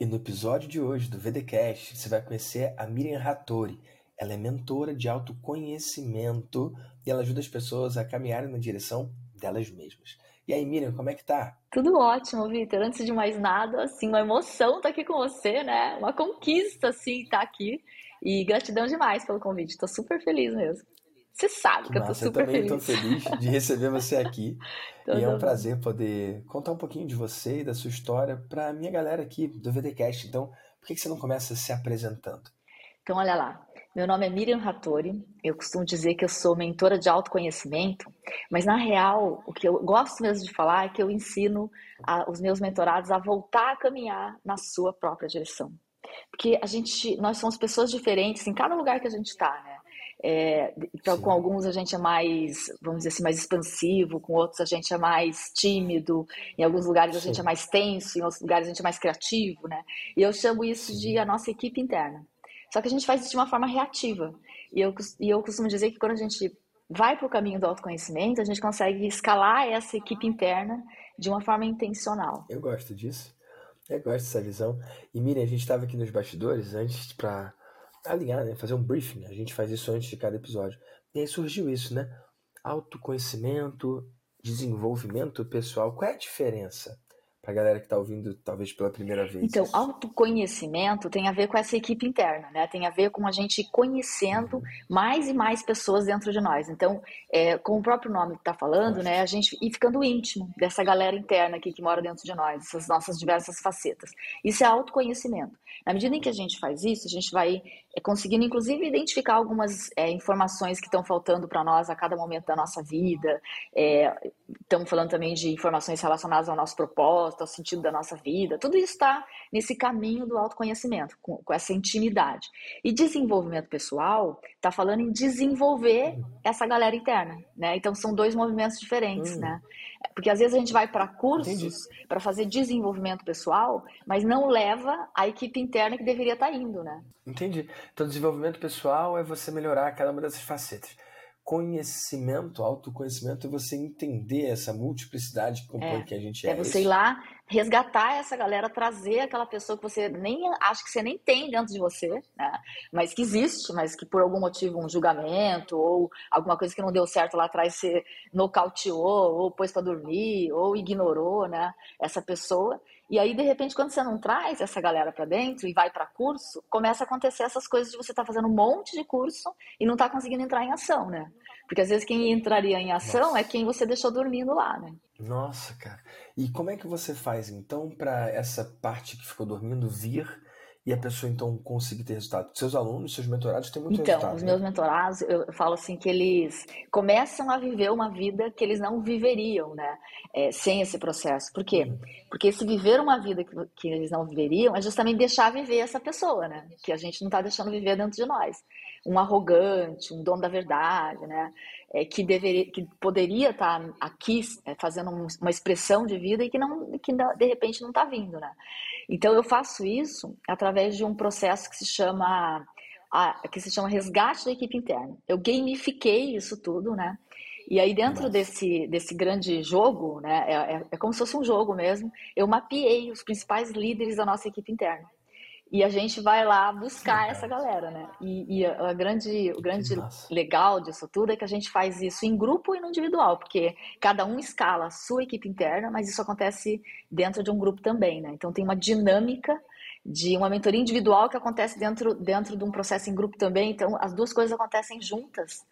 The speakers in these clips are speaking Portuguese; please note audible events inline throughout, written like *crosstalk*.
E no episódio de hoje do VDcast, você vai conhecer a Miriam Hattori. Ela é mentora de autoconhecimento e ela ajuda as pessoas a caminharem na direção delas mesmas. E aí, Miriam, como é que tá? Tudo ótimo, Vitor. Antes de mais nada, assim, uma emoção estar tá aqui com você, né? Uma conquista, assim, estar tá aqui. E gratidão demais pelo convite. Tô super feliz mesmo. Você sabe que, que eu tô super feliz. Eu também estou feliz de receber *laughs* você aqui. e é um prazer poder contar um pouquinho de você e da sua história para a minha galera aqui do VDcast. Então, por que você não começa se apresentando? Então, olha lá. Meu nome é Miriam Hattori. Eu costumo dizer que eu sou mentora de autoconhecimento, mas na real, o que eu gosto mesmo de falar é que eu ensino a, os meus mentorados a voltar a caminhar na sua própria direção. Porque a gente, nós somos pessoas diferentes em cada lugar que a gente está, né? É, então, com alguns a gente é mais, vamos dizer assim, mais expansivo, com outros a gente é mais tímido, em alguns lugares a Sim. gente é mais tenso, em outros lugares a gente é mais criativo, né? E eu chamo isso de a nossa equipe interna. Só que a gente faz isso de uma forma reativa. E eu, e eu costumo dizer que quando a gente vai para o caminho do autoconhecimento, a gente consegue escalar essa equipe interna de uma forma intencional. Eu gosto disso. Eu gosto dessa visão. E Miriam, a gente estava aqui nos bastidores antes para alinhar, né? Fazer um briefing. A gente faz isso antes de cada episódio. E aí surgiu isso, né? Autoconhecimento, desenvolvimento pessoal. Qual é a diferença? Para a galera que está ouvindo, talvez pela primeira vez. Então, autoconhecimento tem a ver com essa equipe interna, né? Tem a ver com a gente conhecendo uhum. mais e mais pessoas dentro de nós. Então, é, como o próprio nome está falando, né? A gente ir ficando íntimo dessa galera interna aqui que mora dentro de nós, essas nossas diversas facetas. Isso é autoconhecimento. Na medida em que a gente faz isso, a gente vai conseguindo, inclusive, identificar algumas é, informações que estão faltando para nós a cada momento da nossa vida. É, estamos falando também de informações relacionadas ao nosso propósito, ao sentido da nossa vida. Tudo isso está nesse caminho do autoconhecimento, com, com essa intimidade. E desenvolvimento pessoal está falando em desenvolver essa galera interna. Né? Então, são dois movimentos diferentes. Hum. Né? Porque às vezes a gente vai para cursos para fazer desenvolvimento pessoal, mas não leva a equipe interna que deveria estar tá indo, né? Entendi. Então, desenvolvimento pessoal é você melhorar cada uma dessas facetas. Conhecimento, autoconhecimento é você entender essa multiplicidade que compõe é, que a gente é. É você ir lá resgatar essa galera, trazer aquela pessoa que você nem acha que você nem tem dentro de você, né? Mas que existe, mas que por algum motivo um julgamento ou alguma coisa que não deu certo lá atrás você nocauteou ou pôs para dormir ou ignorou, né? Essa pessoa. E aí de repente quando você não traz essa galera para dentro e vai para curso, começa a acontecer essas coisas de você estar tá fazendo um monte de curso e não tá conseguindo entrar em ação, né? Porque às vezes quem entraria em ação Nossa. é quem você deixou dormindo lá, né? Nossa, cara. E como é que você faz então para essa parte que ficou dormindo vir e a pessoa então conseguir ter resultado? Seus alunos, seus mentorados têm muito então, resultado. Então, os né? meus mentorados, eu falo assim que eles começam a viver uma vida que eles não viveriam, né? É, sem esse processo. Por quê? Uhum. Porque esse viver uma vida que, que eles não viveriam é justamente deixar viver essa pessoa, né? Que a gente não está deixando viver dentro de nós. Um arrogante, um dono da verdade, né? é, que, deveria, que poderia estar tá aqui é, fazendo uma expressão de vida e que, não, que de repente não está vindo, né? Então eu faço isso através de um processo que se chama a, que se chama resgate da equipe interna. Eu gamifiquei isso tudo, né? E aí dentro desse, desse grande jogo, né, é, é, é como se fosse um jogo mesmo, eu mapeei os principais líderes da nossa equipe interna. E a gente vai lá buscar Sim, essa galera, né? E, e a grande, o grande legal disso tudo é que a gente faz isso em grupo e no individual, porque cada um escala a sua equipe interna, mas isso acontece dentro de um grupo também, né? Então tem uma dinâmica de uma mentoria individual que acontece dentro, dentro de um processo em grupo também. Então as duas coisas acontecem juntas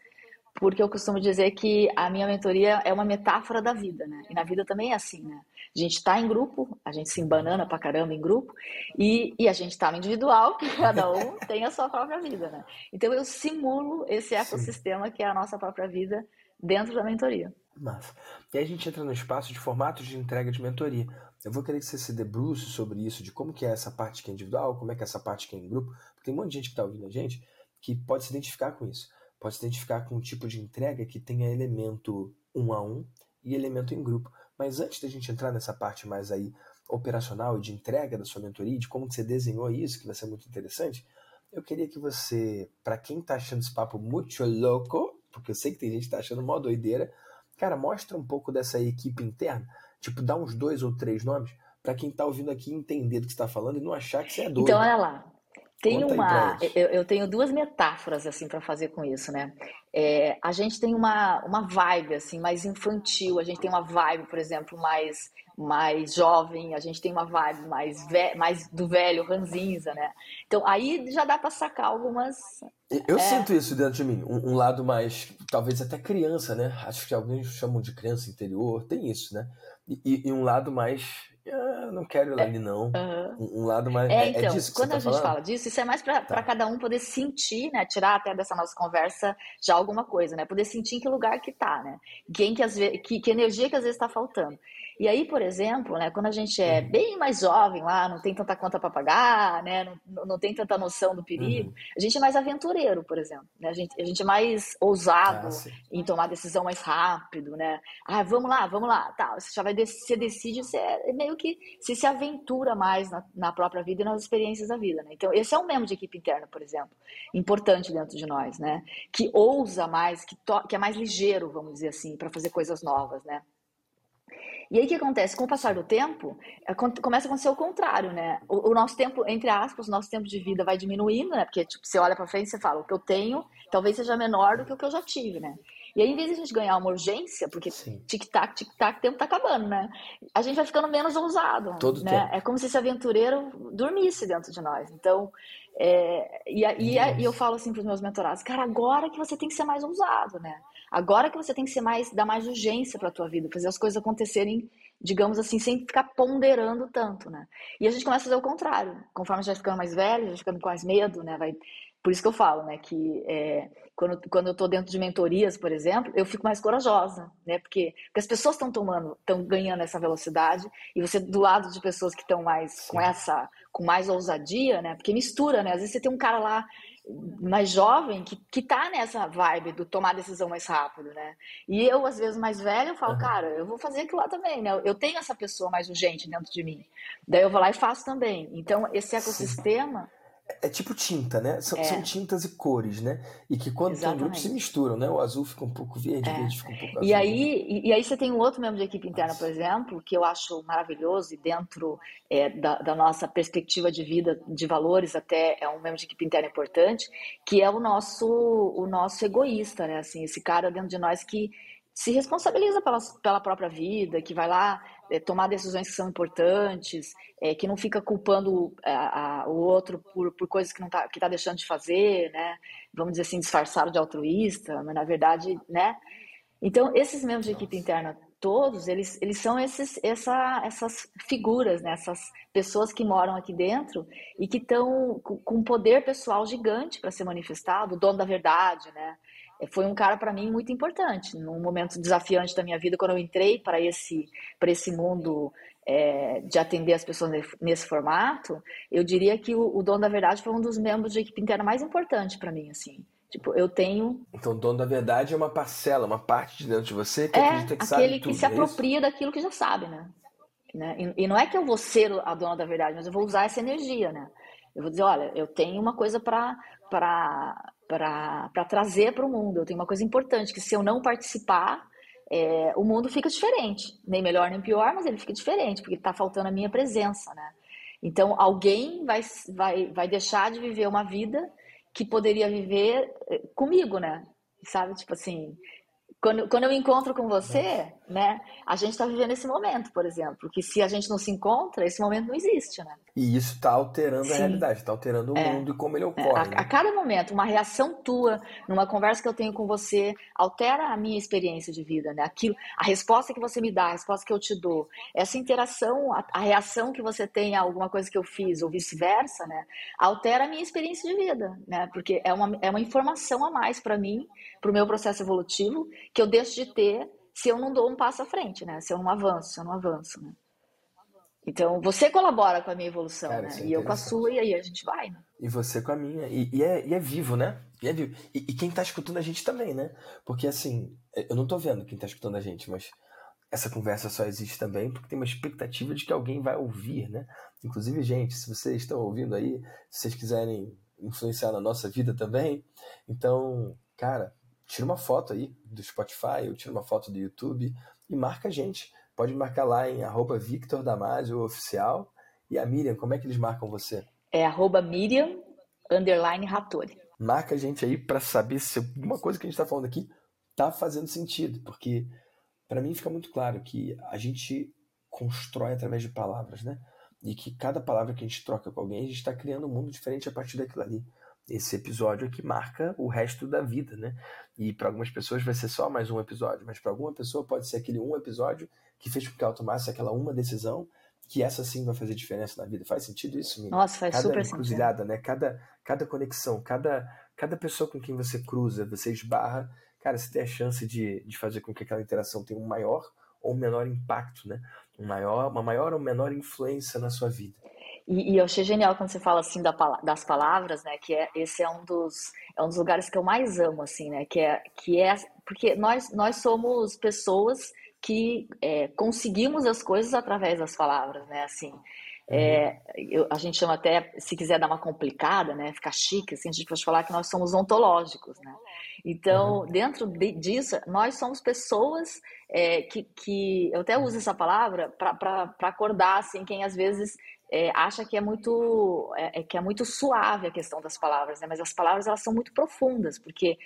porque eu costumo dizer que a minha mentoria é uma metáfora da vida, né? E na vida também é assim, né? A gente está em grupo, a gente se embanana pra caramba em grupo, e, e a gente está no individual, que cada um *laughs* tem a sua própria vida, né? Então eu simulo esse ecossistema Sim. que é a nossa própria vida dentro da mentoria. Massa. E aí a gente entra no espaço de formatos de entrega de mentoria. Eu vou querer que você se debruce sobre isso, de como que é essa parte que é individual, como é que é essa parte que é em grupo, porque tem um monte de gente que está ouvindo a gente que pode se identificar com isso pode se identificar com um tipo de entrega que tenha elemento um a um e elemento em grupo. Mas antes da gente entrar nessa parte mais aí operacional e de entrega da sua mentoria, de como você desenhou isso, que vai ser muito interessante, eu queria que você, para quem está achando esse papo muito louco, porque eu sei que tem gente que está achando mó doideira, cara, mostra um pouco dessa equipe interna, tipo, dá uns dois ou três nomes, para quem está ouvindo aqui entender do que está falando e não achar que você é doido. Então, olha lá. Tem Conta uma, eu, eu, tenho duas metáforas assim para fazer com isso, né? É, a gente tem uma, uma vibe assim mais infantil, a gente tem uma vibe, por exemplo, mais mais jovem, a gente tem uma vibe mais, ve mais do velho, ranzinza, né? Então aí já dá para sacar algumas. Eu é... sinto isso dentro de mim, um, um, lado mais, talvez até criança, né? Acho que alguns chamam de criança interior, tem isso, né? E, e um lado mais ah, não quero ir é, ali não. Um, um, lado mais. É, é, é então, é disso quando tá a gente falando? fala disso, isso é mais para tá. cada um poder sentir, né? Tirar até dessa nossa conversa já alguma coisa, né? Poder sentir em que lugar que tá, né? Quem que, às vezes, que, que energia que às vezes está faltando. E aí, por exemplo, né, quando a gente é uhum. bem mais jovem lá, não tem tanta conta para pagar, né, não, não tem tanta noção do perigo, uhum. a gente é mais aventureiro, por exemplo. Né? A, gente, a gente é mais ousado ah, em tomar decisão mais rápido, né? Ah, vamos lá, vamos lá. Tá, você já vai você decide, você é meio que você se aventura mais na, na própria vida e nas experiências da vida. Né? Então, esse é um membro de equipe interna, por exemplo, importante dentro de nós, né? Que ousa mais, que, to, que é mais ligeiro, vamos dizer assim, para fazer coisas novas, né? E aí o que acontece? Com o passar do tempo, é, começa a acontecer o contrário, né? O, o nosso tempo, entre aspas, o nosso tempo de vida vai diminuindo, né? Porque tipo, você olha para frente e você fala, o que eu tenho talvez seja menor do que o que eu já tive, né? E aí, em vez de a gente ganhar uma urgência, porque tic-tac, tic-tac, o tempo tá acabando, né? A gente vai ficando menos ousado. Todo né? Tempo. É como se esse aventureiro dormisse dentro de nós. Então, é, e, e, e, eu falo assim para os meus mentorados, cara, agora que você tem que ser mais ousado, né? Agora que você tem que ser mais, dar mais urgência para a tua vida, fazer as coisas acontecerem, digamos assim, sem ficar ponderando tanto, né? E a gente começa a fazer o contrário. Conforme a gente vai ficando mais velho, a gente vai ficando com mais medo, né? Vai... Por isso que eu falo, né? Que é, quando, quando eu estou dentro de mentorias, por exemplo, eu fico mais corajosa, né? Porque, porque as pessoas estão tomando, estão ganhando essa velocidade e você do lado de pessoas que estão mais com essa, com mais ousadia, né? Porque mistura, né? Às vezes você tem um cara lá mais jovem que, que tá nessa vibe do tomar decisão mais rápido, né? E eu, às vezes, mais velho, eu falo, uhum. cara, eu vou fazer aquilo lá também, né? Eu tenho essa pessoa mais urgente dentro de mim. Daí eu vou lá e faço também. Então, esse ecossistema. Sim é tipo tinta, né? São, é. são, tintas e cores, né? E que quando Exatamente. tem grupo se misturam, né? O azul fica um pouco verde, é. verde fica um pouco azul. E aí, e, e, aí você tem um outro membro de equipe interna, por exemplo, que eu acho maravilhoso e dentro é, da, da, nossa perspectiva de vida, de valores, até é um membro de equipe interna importante, que é o nosso, o nosso egoísta, né? Assim, esse cara dentro de nós que se responsabiliza pela, pela própria vida, que vai lá é, tomar decisões que são importantes, é, que não fica culpando a, é, a, o outro por, por coisas que não tá, que tá deixando de fazer, né? Vamos dizer assim, disfarçado de altruísta, mas na verdade, né? Então, esses membros de equipe interna todos, eles, eles são esses, essa, essas figuras, né? essas pessoas que moram aqui dentro e que estão com um poder pessoal gigante para ser manifestado, o dono da verdade, né? Foi um cara para mim muito importante num momento desafiante da minha vida quando eu entrei para esse para esse mundo é, de atender as pessoas nesse formato eu diria que o, o dono da verdade foi um dos membros de equipe interna mais importante para mim assim. Tipo eu tenho então o dono da verdade é uma parcela uma parte de dentro de você que é, acredita que aquele sabe que se é apropria daquilo que já sabe né, né? E, e não é que eu vou ser a dona da verdade mas eu vou usar essa energia né? Eu vou dizer olha eu tenho uma coisa para para para trazer para o mundo. Eu tenho uma coisa importante, que se eu não participar, é, o mundo fica diferente. Nem melhor nem pior, mas ele fica diferente, porque está faltando a minha presença, né? Então, alguém vai, vai, vai deixar de viver uma vida que poderia viver é, comigo, né? Sabe? Tipo assim, quando, quando eu encontro com você, né, a gente está vivendo esse momento, por exemplo, que se a gente não se encontra, esse momento não existe, né? E isso está alterando Sim. a realidade, está alterando o é. mundo e como ele ocorre. É. A, né? a, cada momento, uma reação tua, numa conversa que eu tenho com você, altera a minha experiência de vida, né? Aquilo, a resposta que você me dá, a resposta que eu te dou, essa interação, a, a reação que você tem a alguma coisa que eu fiz, ou vice-versa, né? Altera a minha experiência de vida, né? Porque é uma, é uma informação a mais para mim, para o meu processo evolutivo, que eu deixo de ter se eu não dou um passo à frente, né? Se eu não avanço, se eu não avanço, né? Então, você colabora com a minha evolução, Cara, né? É e eu com a sua, e aí a gente vai, né? E você com a minha. E, e, é, e é, vivo, né? E, é vivo. E, e, quem tá escutando a gente também, né? Porque, assim, eu não tô vendo quem tá escutando a gente, mas essa conversa só existe também porque tem uma expectativa de que alguém vai ouvir, né? Inclusive, gente, se vocês estão ouvindo aí, se vocês quiserem influenciar na nossa vida também, então, cara, tira uma foto aí do Spotify, ou tira uma foto do YouTube e marca a gente. pode marcar lá em arroba Victor Damasio Oficial. E a Miriam, como é que eles marcam você? É arroba Miriam, underline Rattori. Marca a gente aí para saber se alguma coisa que a gente está falando aqui tá fazendo sentido, porque para mim fica muito claro que a gente constrói através de palavras, né? E que cada palavra que a gente troca com alguém, a gente está criando um mundo diferente a partir daquilo ali. Esse episódio aqui marca o resto da vida, né? E para algumas pessoas vai ser só mais um episódio, mas para alguma pessoa pode ser aquele um episódio que fez com que ela tomasse aquela uma decisão que essa sim vai fazer diferença na vida. Faz sentido isso, Miriam? Nossa, faz cada super encruzilhada, sentido. né? Cada, cada conexão, cada, cada pessoa com quem você cruza, você esbarra, cara, você tem a chance de, de fazer com que aquela interação tenha um maior ou menor impacto, né? Um maior, uma maior ou menor influência na sua vida. E, e eu achei genial quando você fala assim da, das palavras, né? Que é, esse é um dos é um dos lugares que eu mais amo, assim, né? Que é que é porque nós nós somos pessoas que é, conseguimos as coisas através das palavras, né? Assim, é, eu, a gente chama até, se quiser dar uma complicada, né? Ficar chique, assim, a gente pode falar que nós somos ontológicos, né? Então, uhum. dentro de, disso, nós somos pessoas é, que, que, eu até uso essa palavra para acordar, assim, quem às vezes é, acha que é muito é, é, que é muito suave a questão das palavras, né? Mas as palavras elas são muito profundas, porque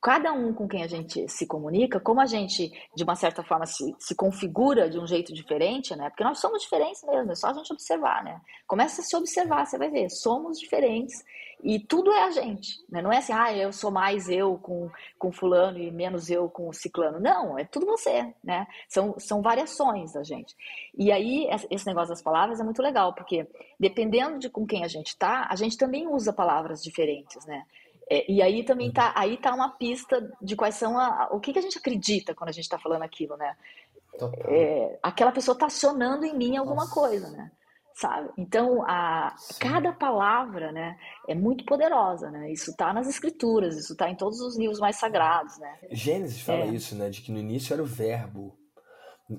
cada um com quem a gente se comunica, como a gente de uma certa forma se, se configura de um jeito diferente, né? Porque nós somos diferentes mesmo, é só a gente observar, né? Começa a se observar, você vai ver, somos diferentes e tudo é a gente, né? Não é assim, ah, eu sou mais eu com, com fulano e menos eu com ciclano. Não, é tudo você, né? São, são variações da gente. E aí, esse negócio das palavras é muito legal, porque dependendo de com quem a gente tá, a gente também usa palavras diferentes, né? É, e aí também tá, aí tá uma pista de quais são a, o que, que a gente acredita quando a gente está falando aquilo, né? É, aquela pessoa está acionando em mim alguma Nossa. coisa, né? Sabe? Então, a, cada palavra, né, é muito poderosa, né? Isso está nas escrituras, isso está em todos os livros mais sagrados, né? Gênesis fala é. isso, né, de que no início era o verbo.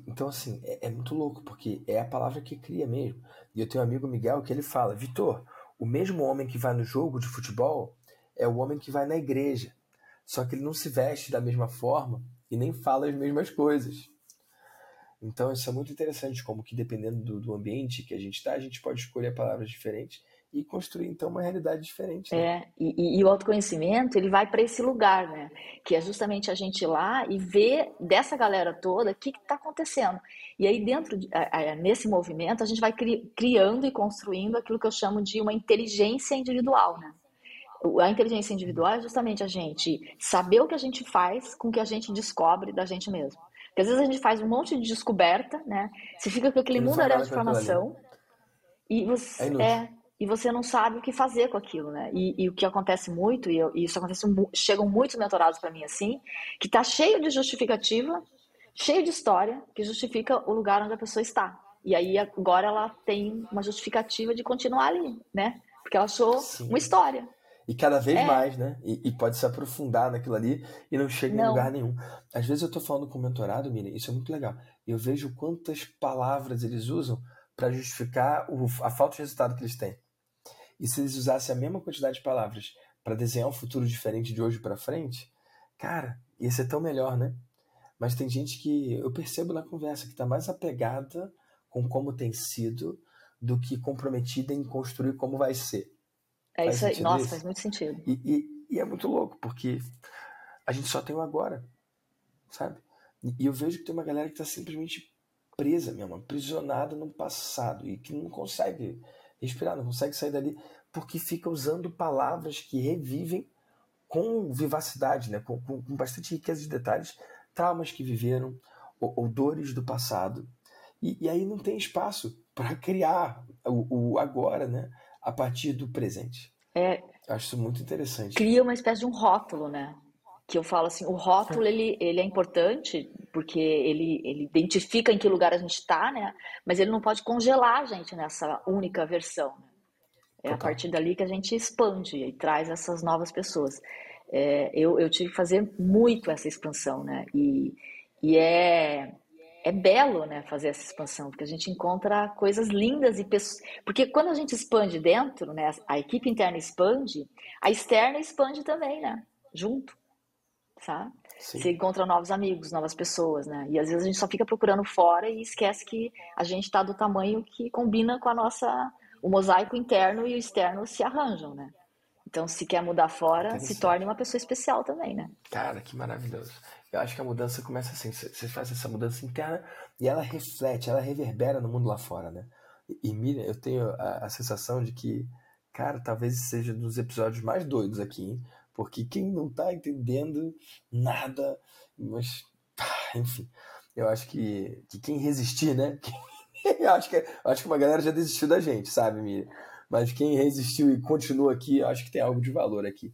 Então, assim, é, é, muito louco, porque é a palavra que cria mesmo. E eu tenho um amigo Miguel que ele fala, Vitor, o mesmo homem que vai no jogo de futebol é o homem que vai na igreja. Só que ele não se veste da mesma forma e nem fala as mesmas coisas. Então isso é muito interessante, como que dependendo do, do ambiente que a gente está, a gente pode escolher palavras diferentes e construir então uma realidade diferente. Né? É, e, e, o autoconhecimento ele vai para esse lugar, né? Que é justamente a gente ir lá e ver dessa galera toda o que está acontecendo. E aí dentro de, nesse movimento a gente vai cri, criando e construindo aquilo que eu chamo de uma inteligência individual, né? A inteligência individual é justamente a gente saber o que a gente faz com o que a gente descobre da gente mesmo. Porque às vezes a gente faz um monte de descoberta, né? Você fica com aquele mundo de informação e você, é, é, e você não sabe o que fazer com aquilo, né? E, e o que acontece muito, e, eu, e isso acontece, chegam muitos mentorados para mim assim, que tá cheio de justificativa, cheio de história, que justifica o lugar onde a pessoa está. E aí agora ela tem uma justificativa de continuar ali, né? Porque ela achou Sim. uma história. E cada vez é. mais, né? E, e, pode se aprofundar naquilo ali e não chega não. em lugar nenhum. Às vezes eu tô falando com o mentorado, Miriam, isso é muito legal. Eu vejo quantas palavras eles usam para justificar o, a falta de resultado que eles têm. E se eles usassem a mesma quantidade de palavras para desenhar um futuro diferente de hoje para frente, cara, ia ser tão melhor, né? Mas tem gente que eu percebo na conversa que está mais apegada com como tem sido do que comprometida em construir como vai ser. É faz isso aí. Nossa, isso? faz muito sentido. E, e, e, é muito louco, porque a gente só tem o agora, sabe? E, eu vejo que tem uma galera que está simplesmente presa mesmo, aprisionada no passado e que não consegue respirar, não consegue sair dali, porque fica usando palavras que revivem com vivacidade, né? com, com, com bastante riqueza de detalhes, traumas que viveram ou, ou dores do passado. E, e, aí não tem espaço para criar o, o agora, né? A partir do presente. É, Acho isso muito interessante. Cria uma espécie de um rótulo, né? Que eu falo assim, o rótulo ele, ele é importante porque ele, ele identifica em que lugar a gente está, né? Mas ele não pode congelar a gente nessa única versão. Né? É Total. a partir dali que a gente expande e traz essas novas pessoas. É, eu, eu tive que fazer muito essa expansão, né? E, e é, é belo, né, fazer essa expansão, porque a gente encontra coisas lindas e pessoas... porque quando a gente expande dentro, né, a equipe interna expande, a externa expande também, né, junto, sabe? Sim. Você encontra novos amigos, novas pessoas, né? E às vezes a gente só fica procurando fora e esquece que a gente está do tamanho que combina com a nossa. O mosaico interno e o externo se arranjam, né? Então, se quer mudar fora, se torne uma pessoa especial também, né? Cara, que maravilhoso. Eu acho que a mudança começa assim: você faz essa mudança interna e ela reflete, ela reverbera no mundo lá fora, né? E, Miriam, eu tenho a, a sensação de que, cara, talvez seja dos episódios mais doidos aqui, hein? porque quem não tá entendendo nada, mas, enfim, eu acho que, que quem resistir, né? *laughs* eu acho que, acho que uma galera já desistiu da gente, sabe, Miriam? Mas quem resistiu e continua aqui, eu acho que tem algo de valor aqui.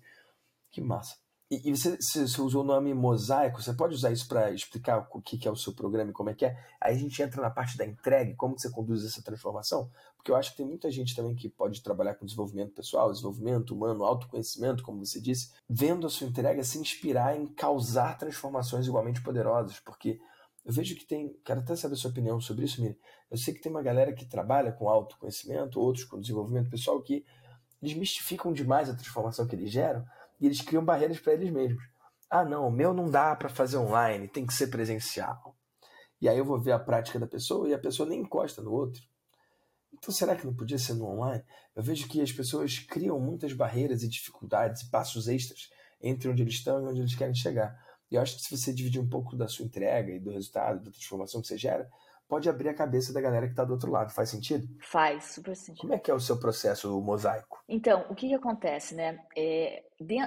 Que massa. E, você, você, usou o nome mosaico, você pode usar isso para explicar o que, é o seu programa e como é que é? Aí a gente entra na parte da entrega, como que você conduz essa transformação? Porque eu acho que tem muita gente também que pode trabalhar com desenvolvimento pessoal, desenvolvimento humano, autoconhecimento, como você disse, vendo a sua entrega se inspirar em causar transformações igualmente poderosas, porque eu vejo que tem, quero até saber a sua opinião sobre isso, Miri. Eu sei que tem uma galera que trabalha com autoconhecimento, outros com desenvolvimento pessoal, que eles mistificam demais a transformação que eles geram, e eles criam barreiras para eles mesmos. Ah, não, o meu não dá para fazer online, tem que ser presencial. E aí eu vou ver a prática da pessoa e a pessoa nem encosta no outro. Então será que não podia ser no online? Eu vejo que as pessoas criam muitas barreiras e dificuldades e passos extras entre onde eles estão e onde eles querem chegar. E eu acho que se você dividir um pouco da sua entrega e do resultado, da transformação que você gera, pode abrir a cabeça da galera que está do outro lado. Faz sentido? Faz, super sentido. Como é que é o seu processo o mosaico? Então, o que, que acontece, né? É,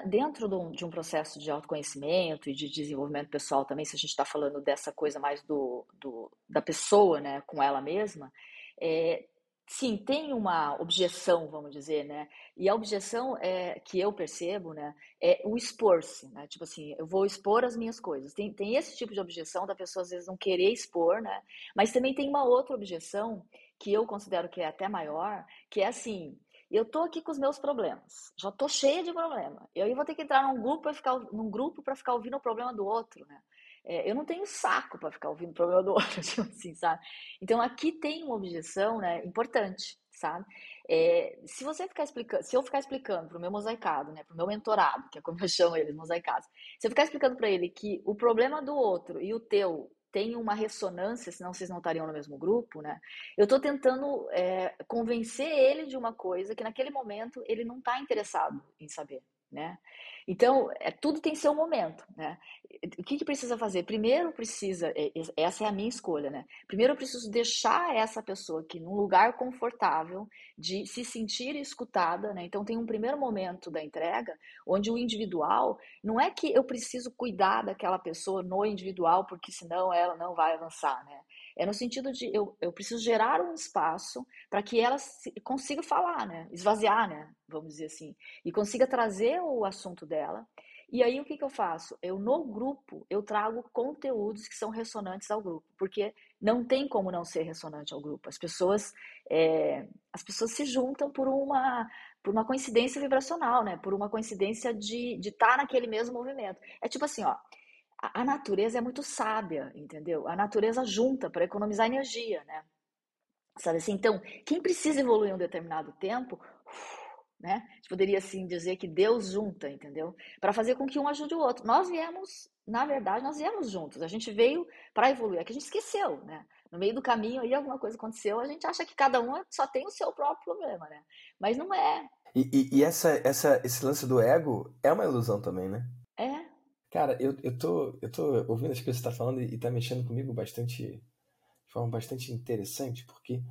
dentro de um processo de autoconhecimento e de desenvolvimento pessoal também, se a gente está falando dessa coisa mais do, do, da pessoa, né, com ela mesma, é, sim, tem uma objeção, vamos dizer, né? E a objeção é que eu percebo, né, é o expor-se, né? Tipo assim, eu vou expor as minhas coisas. Tem, tem esse tipo de objeção da pessoa às vezes não querer expor, né? Mas também tem uma outra objeção que eu considero que é até maior, que é assim, eu tô aqui com os meus problemas, já tô cheia de problema. Eu vou ter que entrar num grupo para ficar num grupo para ficar ouvindo o problema do outro, né? É, eu não tenho saco para ficar ouvindo o problema do outro, *laughs* tipo assim, sabe? Então aqui tem uma objeção, né, importante, sabe? É, se você ficar explicando, se eu ficar explicando para o meu mosaicado, né, para o meu mentorado, que é como eu chamo eles, mosaicados, se eu ficar explicando para ele que o problema do outro e o teu tem uma ressonância, senão vocês não estariam no mesmo grupo, né? Eu estou tentando é, convencer ele de uma coisa que naquele momento ele não está interessado em saber, né? Então, é, tudo tem seu momento, né? O que, que precisa fazer? Primeiro precisa, é, essa é a minha escolha, né? Primeiro eu preciso deixar essa pessoa aqui num lugar confortável de se sentir escutada, né? Então tem um primeiro momento da entrega onde o individual, não é que eu preciso cuidar daquela pessoa no individual, porque senão ela não vai avançar, né? É no sentido de eu, eu preciso gerar um espaço para que ela consiga falar, né? Esvaziar, né? Vamos dizer assim. E consiga trazer o assunto dela. E aí o que, que eu faço? Eu no grupo eu trago conteúdos que são ressonantes ao grupo, porque não tem como não ser ressonante ao grupo. As pessoas é, as pessoas se juntam por uma por uma coincidência vibracional, né? Por uma coincidência de de estar tá naquele mesmo movimento. É tipo assim, ó a, natureza é muito sábia, entendeu? A natureza junta para economizar energia, né? Sabe assim? Então, quem precisa evoluir um determinado tempo, né? A gente poderia assim dizer que Deus junta, entendeu? Para fazer com que um ajude o outro. Nós viemos, na verdade, nós viemos juntos. A gente veio para evoluir, é que a gente esqueceu, né? No meio do caminho aí alguma coisa aconteceu, a gente acha que cada um só tem o seu próprio problema, né? Mas não é. E, e, e essa, essa, esse lance do ego é uma ilusão também, né? Cara, eu, eu, tô, eu tô ouvindo as coisas que você tá falando e, e tá mexendo comigo bastante, de forma bastante interessante, porque,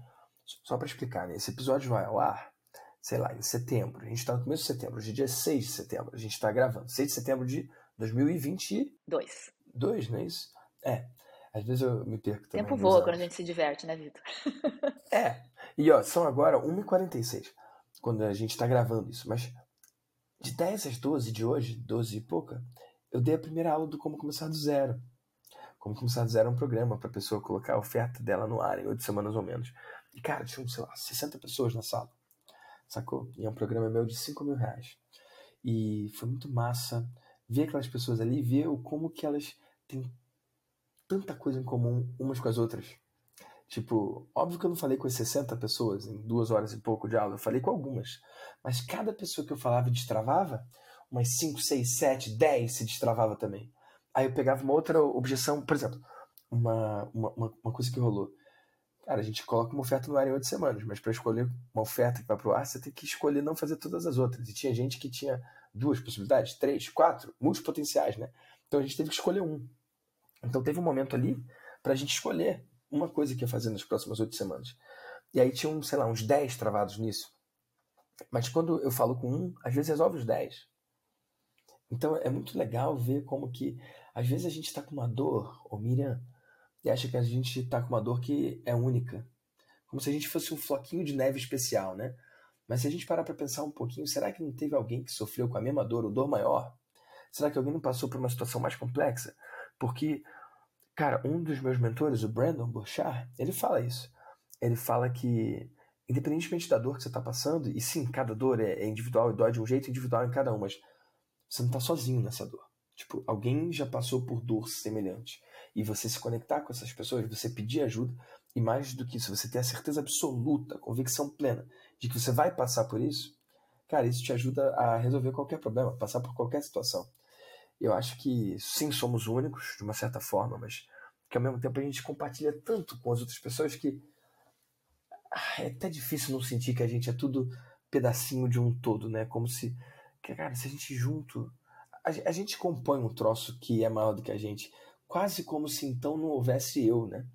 só para explicar, né, esse episódio vai ao ar, sei lá, em setembro. A gente tá no começo de setembro, hoje é dia 6 de setembro, a gente tá gravando. 6 de setembro de 2022. Dois, não é isso? É. Às vezes eu me perco também. Tempo voa quando a gente se diverte, né, Vitor? é. E ó, são agora 1h46, quando a gente tá gravando isso. Mas de 10 às 12 de hoje, 12 e pouca, eu dei a primeira aula do Como Começar do Zero. Como Começar do Zero é um programa para a pessoa colocar a oferta dela no ar em oito semanas ou menos. E, cara, tinha, sei lá, 60 pessoas na sala. Sacou? E é um programa meu de 5 mil reais. E foi muito massa ver aquelas pessoas ali, ver como que elas têm tanta coisa em comum umas com as outras. Tipo, óbvio que eu não falei com as 60 pessoas em duas horas e pouco de aula, eu falei com algumas. Mas cada pessoa que eu falava e destravava, umas 5, 6, 7, 10 se destravava também. Aí eu pegava uma outra objeção, por exemplo, uma, uma, uma coisa que rolou. Cara, a gente coloca uma oferta no ar em oito semanas, mas para escolher uma oferta que vai para o ar, você tem que escolher não fazer todas as outras. E tinha gente que tinha duas possibilidades, três, quatro, muitos potenciais, né? Então a gente teve que escolher um. Então teve um momento ali para a gente escolher uma coisa que ia fazer nas próximas oito semanas. E aí tinha, um, sei lá, uns dez travados nisso. Mas quando eu falo com um, às vezes resolve os dez. Então é muito legal ver como que, às vezes a gente está com uma dor, ô Miriam, e acha que a gente está com uma dor que é única. Como se a gente fosse um floquinho de neve especial, né? Mas se a gente parar para pensar um pouquinho, será que não teve alguém que sofreu com a mesma dor, ou dor maior? Será que alguém não passou por uma situação mais complexa? Porque, cara, um dos meus mentores, o Brandon Burchard, ele fala isso. Ele fala que, independentemente da dor que você está passando, e sim, cada dor é, é individual e dói de um jeito individual em cada um, mas você não está sozinho nessa dor. Tipo, alguém já passou por dor semelhante e você se conectar com essas pessoas, você pedir ajuda, e mais do que isso, você ter a certeza absoluta, a convicção plena de que você vai passar por isso, cara, isso te ajuda a resolver qualquer problema, passar por qualquer situação. Eu acho que sim, somos únicos, de uma certa forma, mas que ao mesmo tempo a gente compartilha tanto com as outras pessoas que ah, é até difícil não sentir que a gente é tudo pedacinho de um todo, né? Como se, cara, se a gente junto. A, gente compõe um troço que é maior do que a gente quase como se então não houvesse eu, né?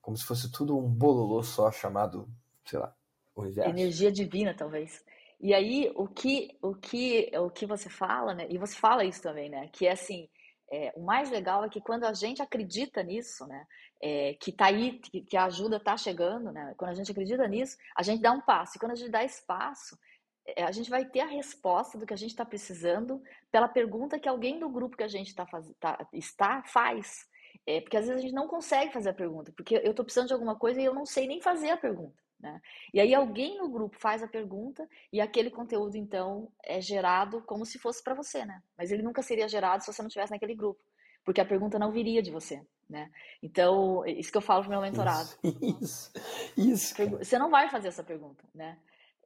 Como se fosse tudo um bololô só chamado, sei lá, universo. Energia divina, talvez. E aí, o que, o que, o que você fala, né? E você fala isso também, né? Que é assim, é, o mais legal é que quando a gente acredita nisso, né? É, que tá aí, que, a ajuda tá chegando, né? Quando a gente acredita nisso, a gente dá um passo. E quando a gente dá espaço, a gente vai ter a resposta do que a gente está precisando pela pergunta que alguém do grupo que a gente tá faz, tá, está faz. É, porque às vezes a gente não consegue fazer a pergunta, porque eu estou precisando de alguma coisa e eu não sei nem fazer a pergunta. Né? E aí alguém no grupo faz a pergunta e aquele conteúdo então é gerado como se fosse para você, né? Mas ele nunca seria gerado se você não estivesse naquele grupo, porque a pergunta não viria de você, né? Então isso que eu falo pro meu mentorado. Isso, *laughs* isso. isso você não vai fazer essa pergunta, né?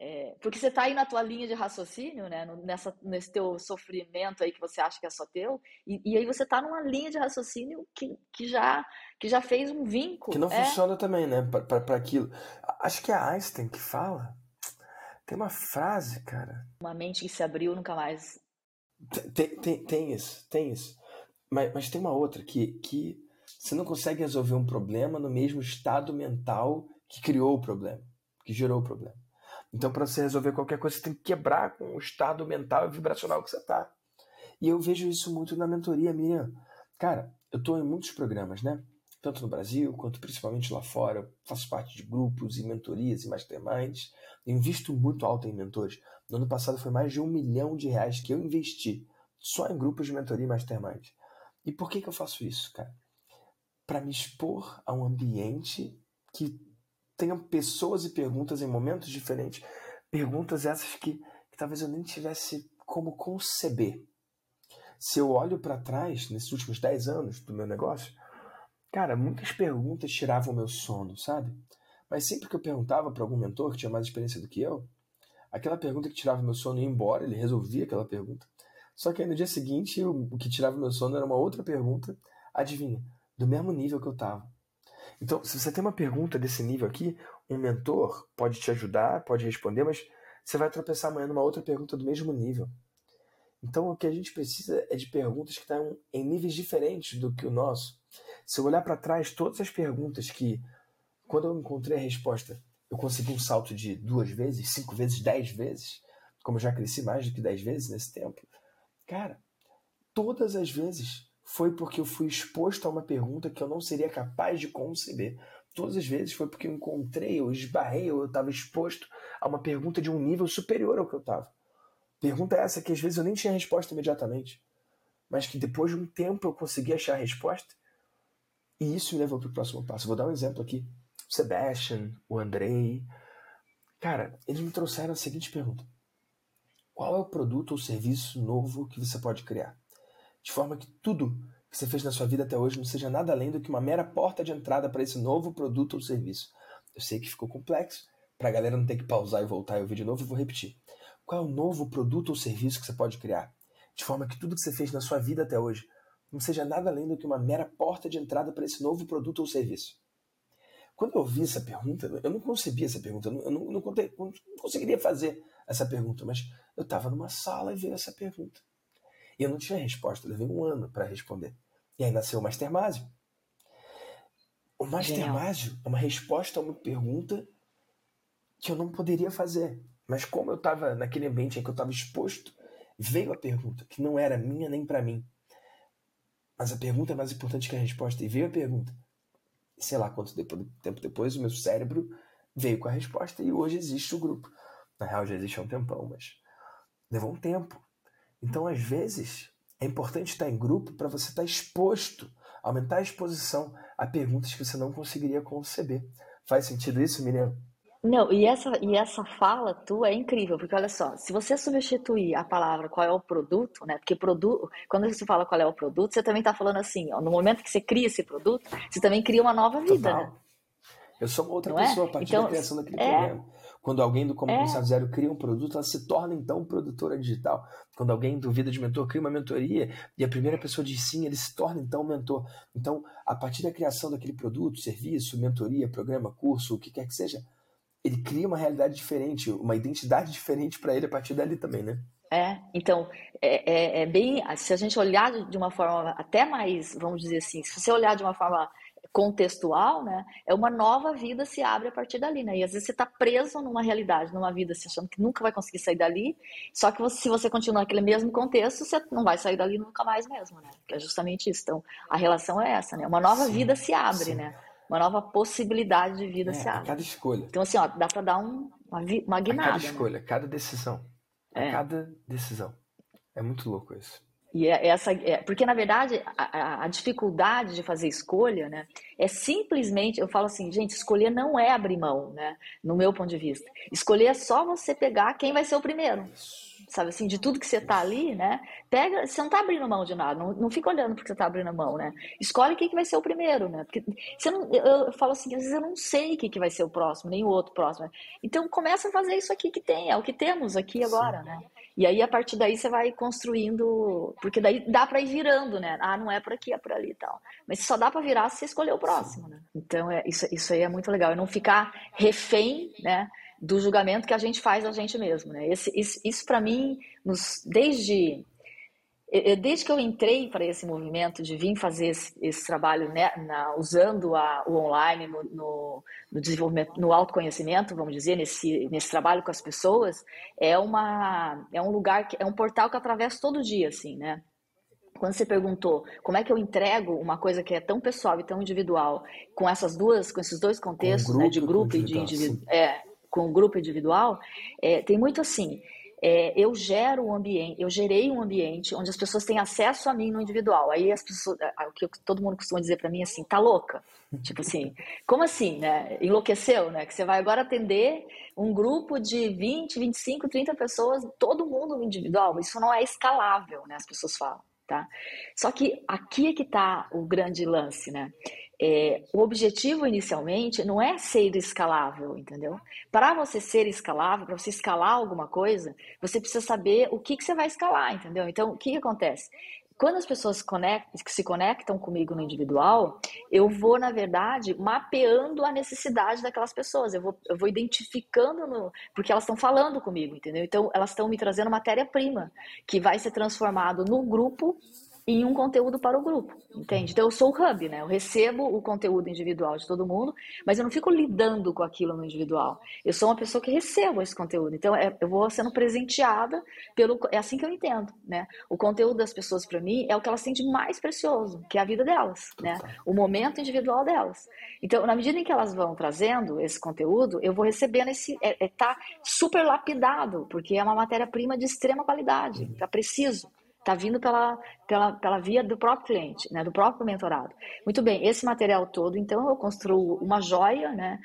É, porque você está aí na tua linha de raciocínio, né? Nessa, nesse teu sofrimento aí que você acha que é só teu, e, e aí você está numa linha de raciocínio que, que, já, que já fez um vínculo. Que não é... funciona também, né? Para aquilo. Acho que é Einstein que fala. Tem uma frase, cara. Uma mente que se abriu nunca mais. Tem, tem, tem isso, tem isso. Mas, mas tem uma outra que, que você não consegue resolver um problema no mesmo estado mental que criou o problema, que gerou o problema. Então, para você resolver qualquer coisa, você tem que quebrar com o estado mental e vibracional que você está. E eu vejo isso muito na mentoria minha. Cara, eu estou em muitos programas, né? Tanto no Brasil quanto principalmente lá fora. Eu faço parte de grupos e mentorias e masterminds. Eu invisto muito alto em mentores. No ano passado foi mais de um milhão de reais que eu investi só em grupos de mentoria e mastermind. E por que, que eu faço isso, cara? Para me expor a um ambiente que tenham pessoas e perguntas em momentos diferentes. Perguntas essas que, que talvez eu nem tivesse como conceber. Se eu olho para trás, nesses últimos 10 anos do meu negócio, cara, muitas perguntas tiravam meu sono, sabe? Mas sempre que eu perguntava para algum mentor que tinha mais experiência do que eu, aquela pergunta que tirava meu sono ia embora, ele resolvia aquela pergunta. Só que aí no dia seguinte, o que tirava meu sono era uma outra pergunta, adivinha, do mesmo nível que eu estava. Então, se você tem uma pergunta desse nível aqui, um mentor pode te ajudar, pode responder, mas você vai tropeçar amanhã numa outra pergunta do mesmo nível. Então, o que a gente precisa é de perguntas que estão em níveis diferentes do que o nosso. Se eu olhar para trás, todas as perguntas que, quando eu encontrei a resposta, eu consegui um salto de duas vezes, cinco vezes, dez vezes, como eu já cresci mais do que dez vezes nesse tempo, cara, todas as vezes foi porque eu fui exposto a uma pergunta que eu não seria capaz de conceber. Todas as vezes foi porque eu encontrei, eu esbarrei, ou eu estava exposto a uma pergunta de um nível superior ao que eu estava. Pergunta essa que às vezes eu nem tinha resposta imediatamente, mas que depois de um tempo eu consegui achar a resposta. E isso me levou para o próximo passo. Vou dar um exemplo aqui. O Sebastian, o Andrei. Cara, eles me trouxeram a seguinte pergunta: Qual é o produto ou serviço novo que você pode criar? De forma que tudo que você fez na sua vida até hoje não seja nada além do que uma mera porta de entrada para esse novo produto ou serviço. Eu sei que ficou complexo, para a galera não ter que pausar e voltar e ouvir de novo, eu vou repetir. Qual é o novo produto ou serviço que você pode criar? De forma que tudo que você fez na sua vida até hoje não seja nada além do que uma mera porta de entrada para esse novo produto ou serviço. Quando eu ouvi essa pergunta, eu não concebia essa pergunta, eu não, eu não, não, não conseguiria fazer essa pergunta, mas eu estava numa sala e veio essa pergunta. E eu não tinha resposta, levei um ano para responder. E aí nasceu o Mastermásio. O Mastermásio é uma resposta a uma pergunta que eu não poderia fazer. Mas como eu estava naquele ambiente em que eu estava exposto, veio a pergunta, que não era minha nem para mim. Mas a pergunta é mais importante que a resposta. E veio a pergunta. Sei lá quanto tempo depois, o meu cérebro veio com a resposta e hoje existe o grupo. Na real, já existe há um tempão, mas levou um tempo. Então, às vezes, é importante estar em grupo para você estar exposto, aumentar a exposição a perguntas que você não conseguiria conceber. Faz sentido isso, Miriam? Não, e essa, e essa fala tua é incrível, porque olha só, se você substituir a palavra qual é o produto, né? Porque produto, quando você fala qual é o produto, você também está falando assim, ó, no momento que você cria esse produto, você também cria uma nova vida, Total. né? Eu sou uma outra Não é? pessoa é? a partir então, da criação daquele é... programa. Quando alguém do Comunicação é. Zero cria um produto, ela se torna então produtora digital. Quando alguém do Vida de Mentor cria uma mentoria e a primeira pessoa diz sim, ele se torna então mentor. Então, a partir da criação daquele produto, serviço, mentoria, programa, curso, o que quer que seja, ele cria uma realidade diferente, uma identidade diferente para ele a partir dali também, né? É, então, é, é, é, bem. Se a gente olhar de uma forma até mais, vamos dizer assim, se você olhar de uma forma contextual, né, é uma nova vida se abre a partir dali, né? E às vezes você está preso numa realidade, numa vida, se achando que nunca vai conseguir sair dali, só que você, se você continuar naquele mesmo contexto, você não vai sair dali nunca mais mesmo, né? Que é justamente isso. Então, a relação é essa, né? Uma nova sim, vida se abre, sim. né? Uma nova possibilidade de vida é, se abre. Cada escolha. Então, assim, ó, dá para dar um, uma, uma guinada. A cada né? escolha, né? cada decisão. É. Cada decisão. É muito louco isso. E é essa, é, porque na verdade a, a, dificuldade de fazer escolha, né, é simplesmente, eu falo assim, gente, escolher não é abrir mão, né, no meu ponto de vista. Escolher é só você pegar quem vai ser o primeiro, sabe assim, de tudo que você tá ali, né, pega, você não tá abrindo mão de nada, não, não fica olhando porque você tá abrindo mão, né, escolhe quem que vai ser o primeiro, né, porque você não, eu, eu falo assim, às vezes eu não sei o que, que vai ser o próximo, nem o outro próximo, né? então começa a fazer isso aqui que tem, é o que temos aqui agora, né. E aí, a partir daí, você vai construindo. Porque daí dá para ir virando, né? Ah, não é por aqui, é por ali e tal. Mas só dá para virar se você escolher o próximo, né? Então, é, isso, isso aí é muito legal. E não ficar refém, né? Do julgamento que a gente faz a gente mesmo, né? Esse, isso, isso para mim, nos, desde desde que eu entrei para esse movimento de vir fazer esse, esse trabalho né, na, usando a, o online no, no, no, desenvolvimento, no autoconhecimento, vamos dizer, nesse, nesse trabalho com as pessoas, é uma é um lugar que é um portal que atravesso todo dia, assim, né? Quando você perguntou como é que eu entrego uma coisa que é tão pessoal e tão individual com essas duas, com esses dois contextos, né, de grupo e de indivíduo, é, com o grupo individual, é, tem muito assim é, eu gero um ambiente, eu gerei um ambiente onde as pessoas têm acesso a mim no individual. Aí as pessoas, o que todo mundo costuma dizer para mim é assim, tá louca? *laughs* Tipo assim, como assim, né? Enlouqueceu, né? Que você vai agora atender um grupo de 20, 25, 30 pessoas, todo mundo no individual. Isso não é escalável, né? As pessoas falam, tá? Só que aqui é que tá o grande lance, né? É, o objetivo inicialmente não é ser escalável, entendeu? Para você ser escalável, para você escalar alguma coisa, você precisa saber o que, que você vai escalar, entendeu? Então, o que, que acontece? Quando as pessoas conectam, se conectam comigo no individual, eu vou, na verdade, mapeando a necessidade daquelas pessoas. Eu vou, eu vou identificando, no, porque elas estão falando comigo, entendeu? Então, elas estão me trazendo matéria-prima, que vai ser transformado no grupo em um conteúdo para o grupo, entende? Então eu sou o hub, né? Eu recebo o conteúdo individual de todo mundo, mas eu não fico lidando com aquilo no individual. Eu sou uma pessoa que recebo esse conteúdo, então é, eu vou sendo presenteada pelo. É assim que eu entendo, né? O conteúdo das pessoas para mim é o que elas têm de mais precioso, que é a vida delas, né? O momento individual delas. Então, na medida em que elas vão trazendo esse conteúdo, eu vou recebendo esse. É, é tá super lapidado, porque é uma matéria-prima de extrema qualidade, tá preciso. Está vindo pela, pela, pela via do próprio cliente, né, do próprio mentorado. Muito bem, esse material todo, então, eu construo uma joia, né,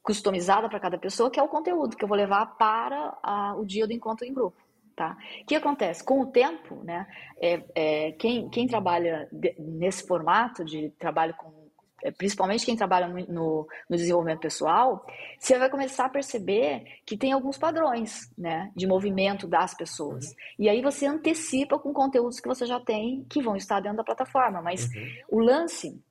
customizada para cada pessoa, que é o conteúdo que eu vou levar para a, o dia do encontro em grupo. Tá? O que acontece? Com o tempo, né, é, é, quem, quem trabalha nesse formato de trabalho com principalmente quem trabalha no, no, no, desenvolvimento pessoal, você vai começar a perceber que tem alguns padrões né, de movimento das pessoas. Uhum. E aí você antecipa com conteúdos que você já tem que vão estar dentro da plataforma. Mas uhum. o lance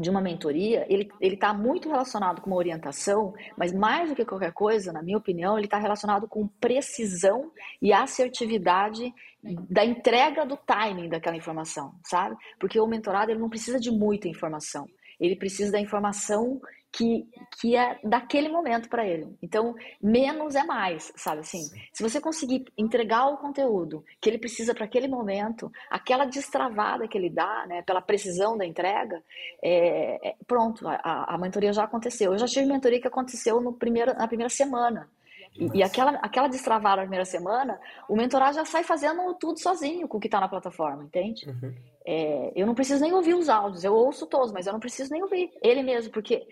de uma mentoria, ele está muito relacionado com uma orientação, mas mais do que qualquer coisa, na minha opinião, ele está relacionado com precisão e assertividade da entrega do timing daquela informação, sabe? Porque o mentorado ele não precisa de muita informação, ele precisa da informação que, que é daquele momento para ele. Então, menos é mais, sabe assim? Sim. Se você conseguir entregar o conteúdo que ele precisa para aquele momento, aquela destravada que ele dá, né, pela precisão da entrega, é, é, pronto, a, a mentoria já aconteceu. Eu já tive mentoria que aconteceu no primeiro, na primeira semana. E, e, aquela, aquela destravada na primeira semana, o mentorado já sai fazendo tudo sozinho com o que está na plataforma, entende? Uhum. É, eu não preciso nem ouvir os áudios, eu ouço todos, mas eu não preciso nem ouvir ele mesmo, porque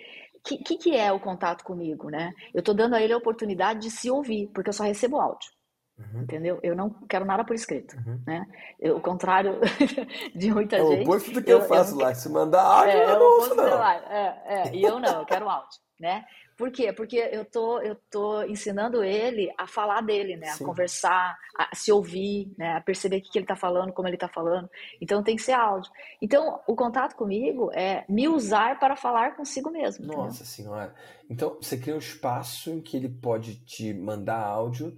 que, que, que é o contato comigo, né? Eu estou dando a ele a oportunidade de se ouvir, porque eu só recebo áudio. Uhum. Entendeu? Eu não quero nada por escrito, uhum. né? Eu, o contrário *laughs* de muita é gente. É o oposto do que eu, eu faço eu, lá. Se mandar áudio, é, eu não ouço, não. É, é, e eu não, eu quero áudio, né? Por quê? Porque eu tô, eu tô ensinando ele a falar dele, né? Sim. A conversar, a se ouvir, né? A perceber o que, que ele está falando, como ele está falando. Então tem que ser áudio. Então, o contato comigo é me usar para falar consigo mesmo. Nossa entendeu? senhora. Então, você cria um espaço em que ele pode te mandar áudio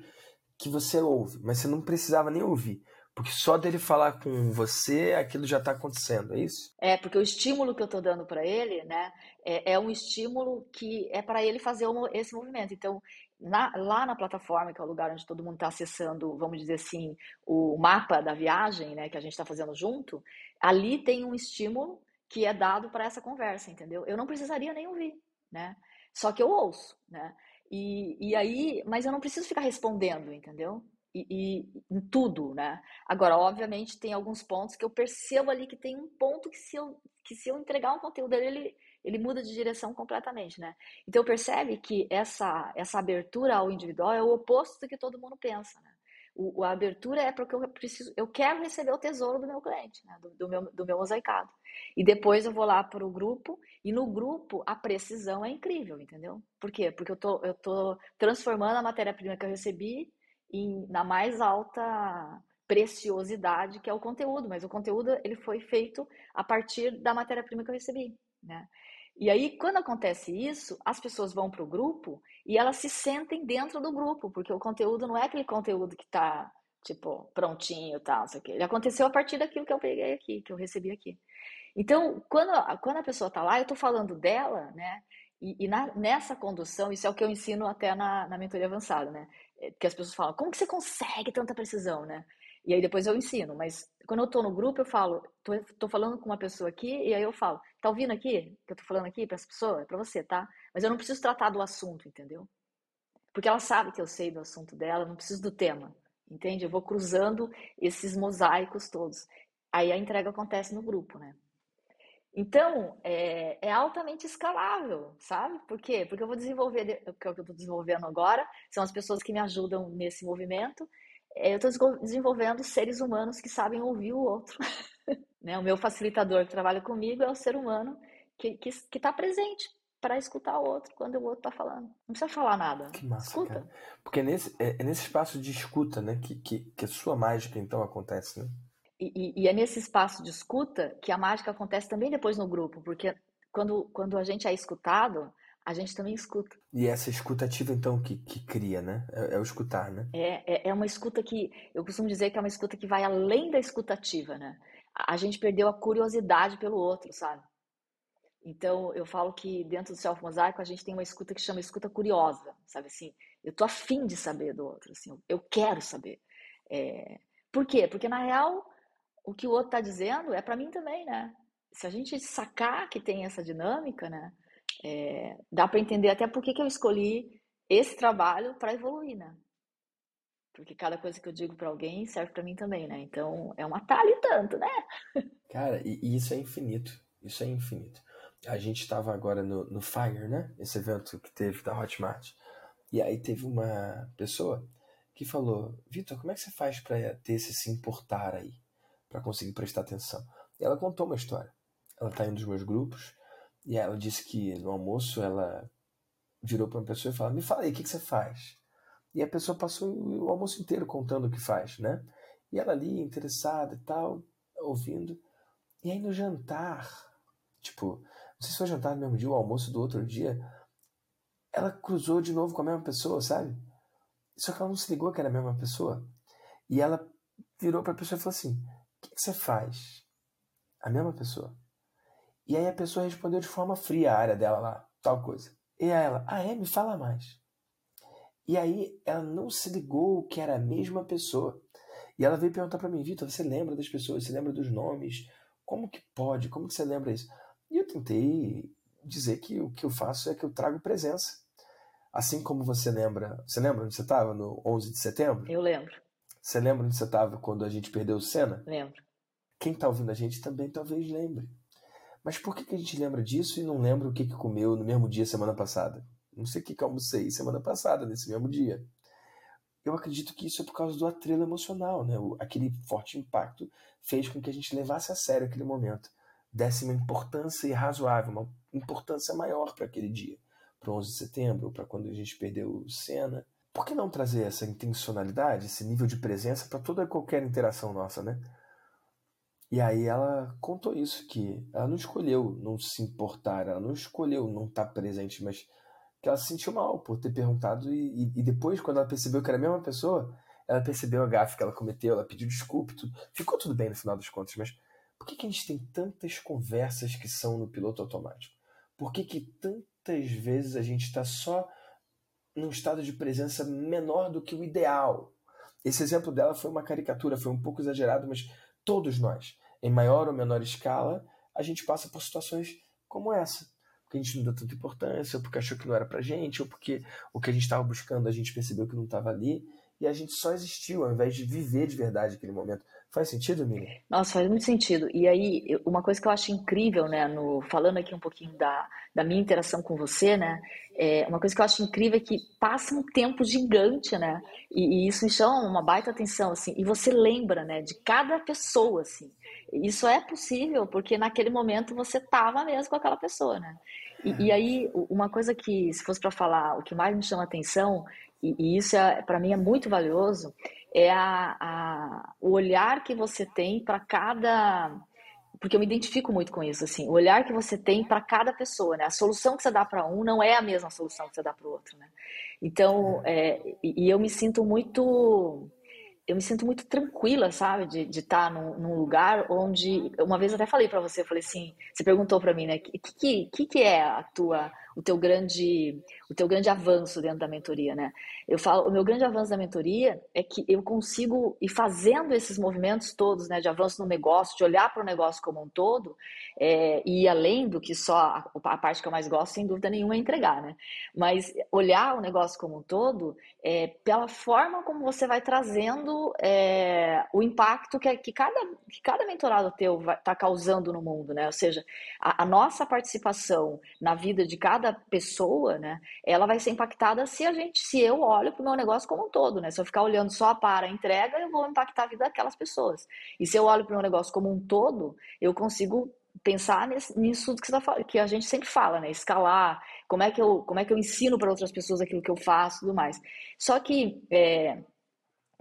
que você ouve, mas você não precisava nem ouvir. Porque só dele falar com você, aquilo já está acontecendo, é isso? É, porque o estímulo que eu estou dando para ele, né, é, é, um estímulo que é para ele fazer esse movimento. Então, na, lá na plataforma, que é o lugar onde todo mundo está acessando, vamos dizer assim, o mapa da viagem, né, que a gente está fazendo junto, ali tem um estímulo que é dado para essa conversa, entendeu? Eu não precisaria nem ouvir, né? Só que eu ouço, né? E, e aí, mas eu não preciso ficar respondendo, entendeu? e, e, em tudo, né? Agora, obviamente, tem alguns pontos que eu percebo ali que tem um ponto que se eu, que se eu entregar um conteúdo dele, ele, ele muda de direção completamente, né? Então, percebe que essa, essa abertura ao individual é o oposto do que todo mundo pensa, né? O, a abertura é porque eu preciso, eu quero receber o tesouro do meu cliente, né? do, do, meu, do meu mosaicado. E depois eu vou lá para o grupo, e no grupo a precisão é incrível, entendeu? Por quê? Porque eu tô, eu tô transformando a matéria-prima que eu recebi em, na mais alta preciosidade que é o conteúdo, mas o conteúdo ele foi feito a partir da matéria-prima que eu recebi, né? E aí, quando acontece isso, as pessoas vão para o grupo e elas se sentem dentro do grupo, porque o conteúdo não é aquele conteúdo que está, tipo, prontinho e tal, sei Ele aconteceu a partir daquilo que eu peguei aqui, que eu recebi aqui. Então, quando, quando a pessoa está lá, eu estou falando dela, né? E, e na, nessa condução, isso é o que eu ensino até na, na mentoria avançada, né? É, que as pessoas falam, como que você consegue tanta precisão, né? E aí depois eu ensino, mas quando eu tô no grupo eu falo, tô, tô falando com uma pessoa aqui e aí eu falo, tá ouvindo aqui? Que eu tô falando aqui para essa pessoa? É para você, tá? Mas eu não preciso tratar do assunto, entendeu? Porque ela sabe que eu sei do assunto dela, não preciso do tema, entende? Eu vou cruzando esses mosaicos todos. Aí a entrega acontece no grupo, né? Então, é, é, altamente escalável, sabe? Por quê? Porque eu vou desenvolver, o que eu estou desenvolvendo agora, são as pessoas que me ajudam nesse movimento. É, eu estou desenvolvendo seres humanos que sabem ouvir o outro. *laughs* né? O meu facilitador que trabalha comigo é o ser humano que está presente para escutar o outro quando o outro está falando. Não precisa falar nada. Que massa, Escuta. Cara. Porque nesse, é, é nesse espaço de escuta né, que, que, que a sua mágica então acontece, né? E, e, é nesse espaço de escuta que a mágica acontece também depois no grupo, porque quando, quando a gente é escutado, a gente também escuta. E essa escuta ativa, então, que, que cria, né? É, é, o escutar, né? É, é, é, uma escuta que, eu costumo dizer que é uma escuta que vai além da escutativa, né? A, a gente perdeu a curiosidade pelo outro, sabe? Então, eu falo que dentro do Self Mosaico a gente tem uma escuta que chama escuta curiosa, sabe assim? Eu tô afim de saber do outro, assim, eu quero saber. É... Por quê? Porque, na real, o que o outro está dizendo é para mim também, né? Se a gente sacar que tem essa dinâmica, né? É, dá para entender até por que, que eu escolhi esse trabalho para evoluir, né? Porque cada coisa que eu digo para alguém serve para mim também, né? Então é uma talha e tanto, né? Cara, e, e, isso é infinito. Isso é infinito. A gente estava agora no, no Fire, né? Esse evento que teve da Hotmart. E aí teve uma pessoa que falou: Vitor, como é que você faz para ter esse se importar aí? para conseguir prestar atenção. E ela contou uma história. Ela está em um dos meus grupos E ela disse que no almoço ela virou para uma pessoa e falou: Me fala aí, o que, que você faz? E a pessoa passou o almoço inteiro contando o que faz, né? E ela ali, interessada e tal, ouvindo. E aí no jantar, tipo, não sei se foi jantar no mesmo dia ou almoço do outro dia, ela cruzou de novo com a mesma pessoa, sabe? Só que ela não se ligou que era a mesma pessoa. E ela virou para a pessoa e falou assim: O que, que você faz? A mesma pessoa. E aí a pessoa respondeu de forma fria a área dela lá, tal coisa. E aí ela, ah é? Me fala mais. E aí ela não se ligou que era a mesma pessoa. E ela veio perguntar para mim, Vitor, você lembra das pessoas? Você lembra dos nomes? Como que pode? Como que você lembra isso? E eu tentei dizer que o que eu faço é que eu trago presença. Assim como você lembra. Você lembra onde você estava no 11 de setembro? Eu lembro. Você lembra onde você estava quando a gente perdeu o Senna? Lembro. Quem está ouvindo a gente também talvez lembre. Mas por que, que a gente lembra disso e não lembra o que, que comeu no mesmo dia semana passada? Não sei o que, que almocei semana passada, nesse mesmo dia. Eu acredito que isso é por causa do atrelo emocional, né? aquele forte impacto fez com que a gente levasse a sério aquele momento, desse uma importância irrazoável, uma importância maior para aquele dia, para o 11 de setembro, para quando a gente perdeu o Senna. Por que não trazer essa intencionalidade, esse nível de presença para toda qualquer interação nossa, né? E aí ela contou isso, que ela não escolheu não se importar, ela não escolheu não estar tá presente, mas que ela se sentiu mal por ter perguntado e, e, depois, quando ela percebeu que era a mesma pessoa, ela percebeu a gafe que ela cometeu, ela pediu desculpa, tudo. ficou tudo bem no final das contas, mas por que, que a gente tem tantas conversas que são no piloto automático? Por que, que tantas vezes a gente está só num estado de presença menor do que o ideal? Esse exemplo dela foi uma caricatura, foi um pouco exagerado, mas todos nós em maior ou menor escala, a gente passa por situações como essa. Porque a gente não deu tanta importância, ou porque achou que não era pra gente, ou porque o que a gente estava buscando a gente percebeu que não estava ali, e a gente só existiu ao invés de viver de verdade aquele momento. Faz sentido, Miriam? Nossa, faz muito sentido. E aí, uma coisa que eu acho incrível, né, no, falando aqui um pouquinho da, da minha interação com você, né, é, uma coisa que eu acho incrível é que passa um tempo gigante, né, e, e isso me chama uma baita atenção, assim, e você lembra, né, de cada pessoa, assim. Isso é possível porque naquele momento você estava mesmo com aquela pessoa, né? E, e aí, uma coisa que, se fosse para falar, o que mais me chama atenção, e, e isso é, para mim é muito valioso, é a, a, o olhar que você tem para cada. Porque eu me identifico muito com isso, assim, o olhar que você tem para cada pessoa, né? A solução que você dá para um não é a mesma solução que você dá para o outro, né? Então, é, e, e eu me sinto muito eu me sinto muito tranquila, sabe, de estar tá num, num, lugar onde uma vez até falei para você, eu falei assim, você perguntou para mim, né, que, que que que é a tua o teu grande o teu grande avanço dentro da mentoria, né? Eu falo, o meu grande avanço da mentoria é que eu consigo ir fazendo esses movimentos todos, né, de avanço no negócio, de olhar para o negócio como um todo, é, e além do que só a, a, parte que eu mais gosto, sem dúvida nenhuma, é entregar, né? Mas olhar o negócio como um todo, é, pela forma como você vai trazendo é, o impacto que, que, cada, que cada mentorado teu está causando no mundo, né? Ou seja, a, a nossa participação na vida de cada pessoa, né? Ela vai ser impactada se a gente, se eu olho para o meu negócio como um todo, né? Se eu ficar olhando só para a entrega, eu vou impactar a vida daquelas pessoas. E se eu olho para o meu negócio como um todo, eu consigo pensar nisso que, tá, que, a gente sempre fala, né? Escalar, como é que eu, como é que eu ensino para outras pessoas aquilo que eu faço e tudo mais. Só que é,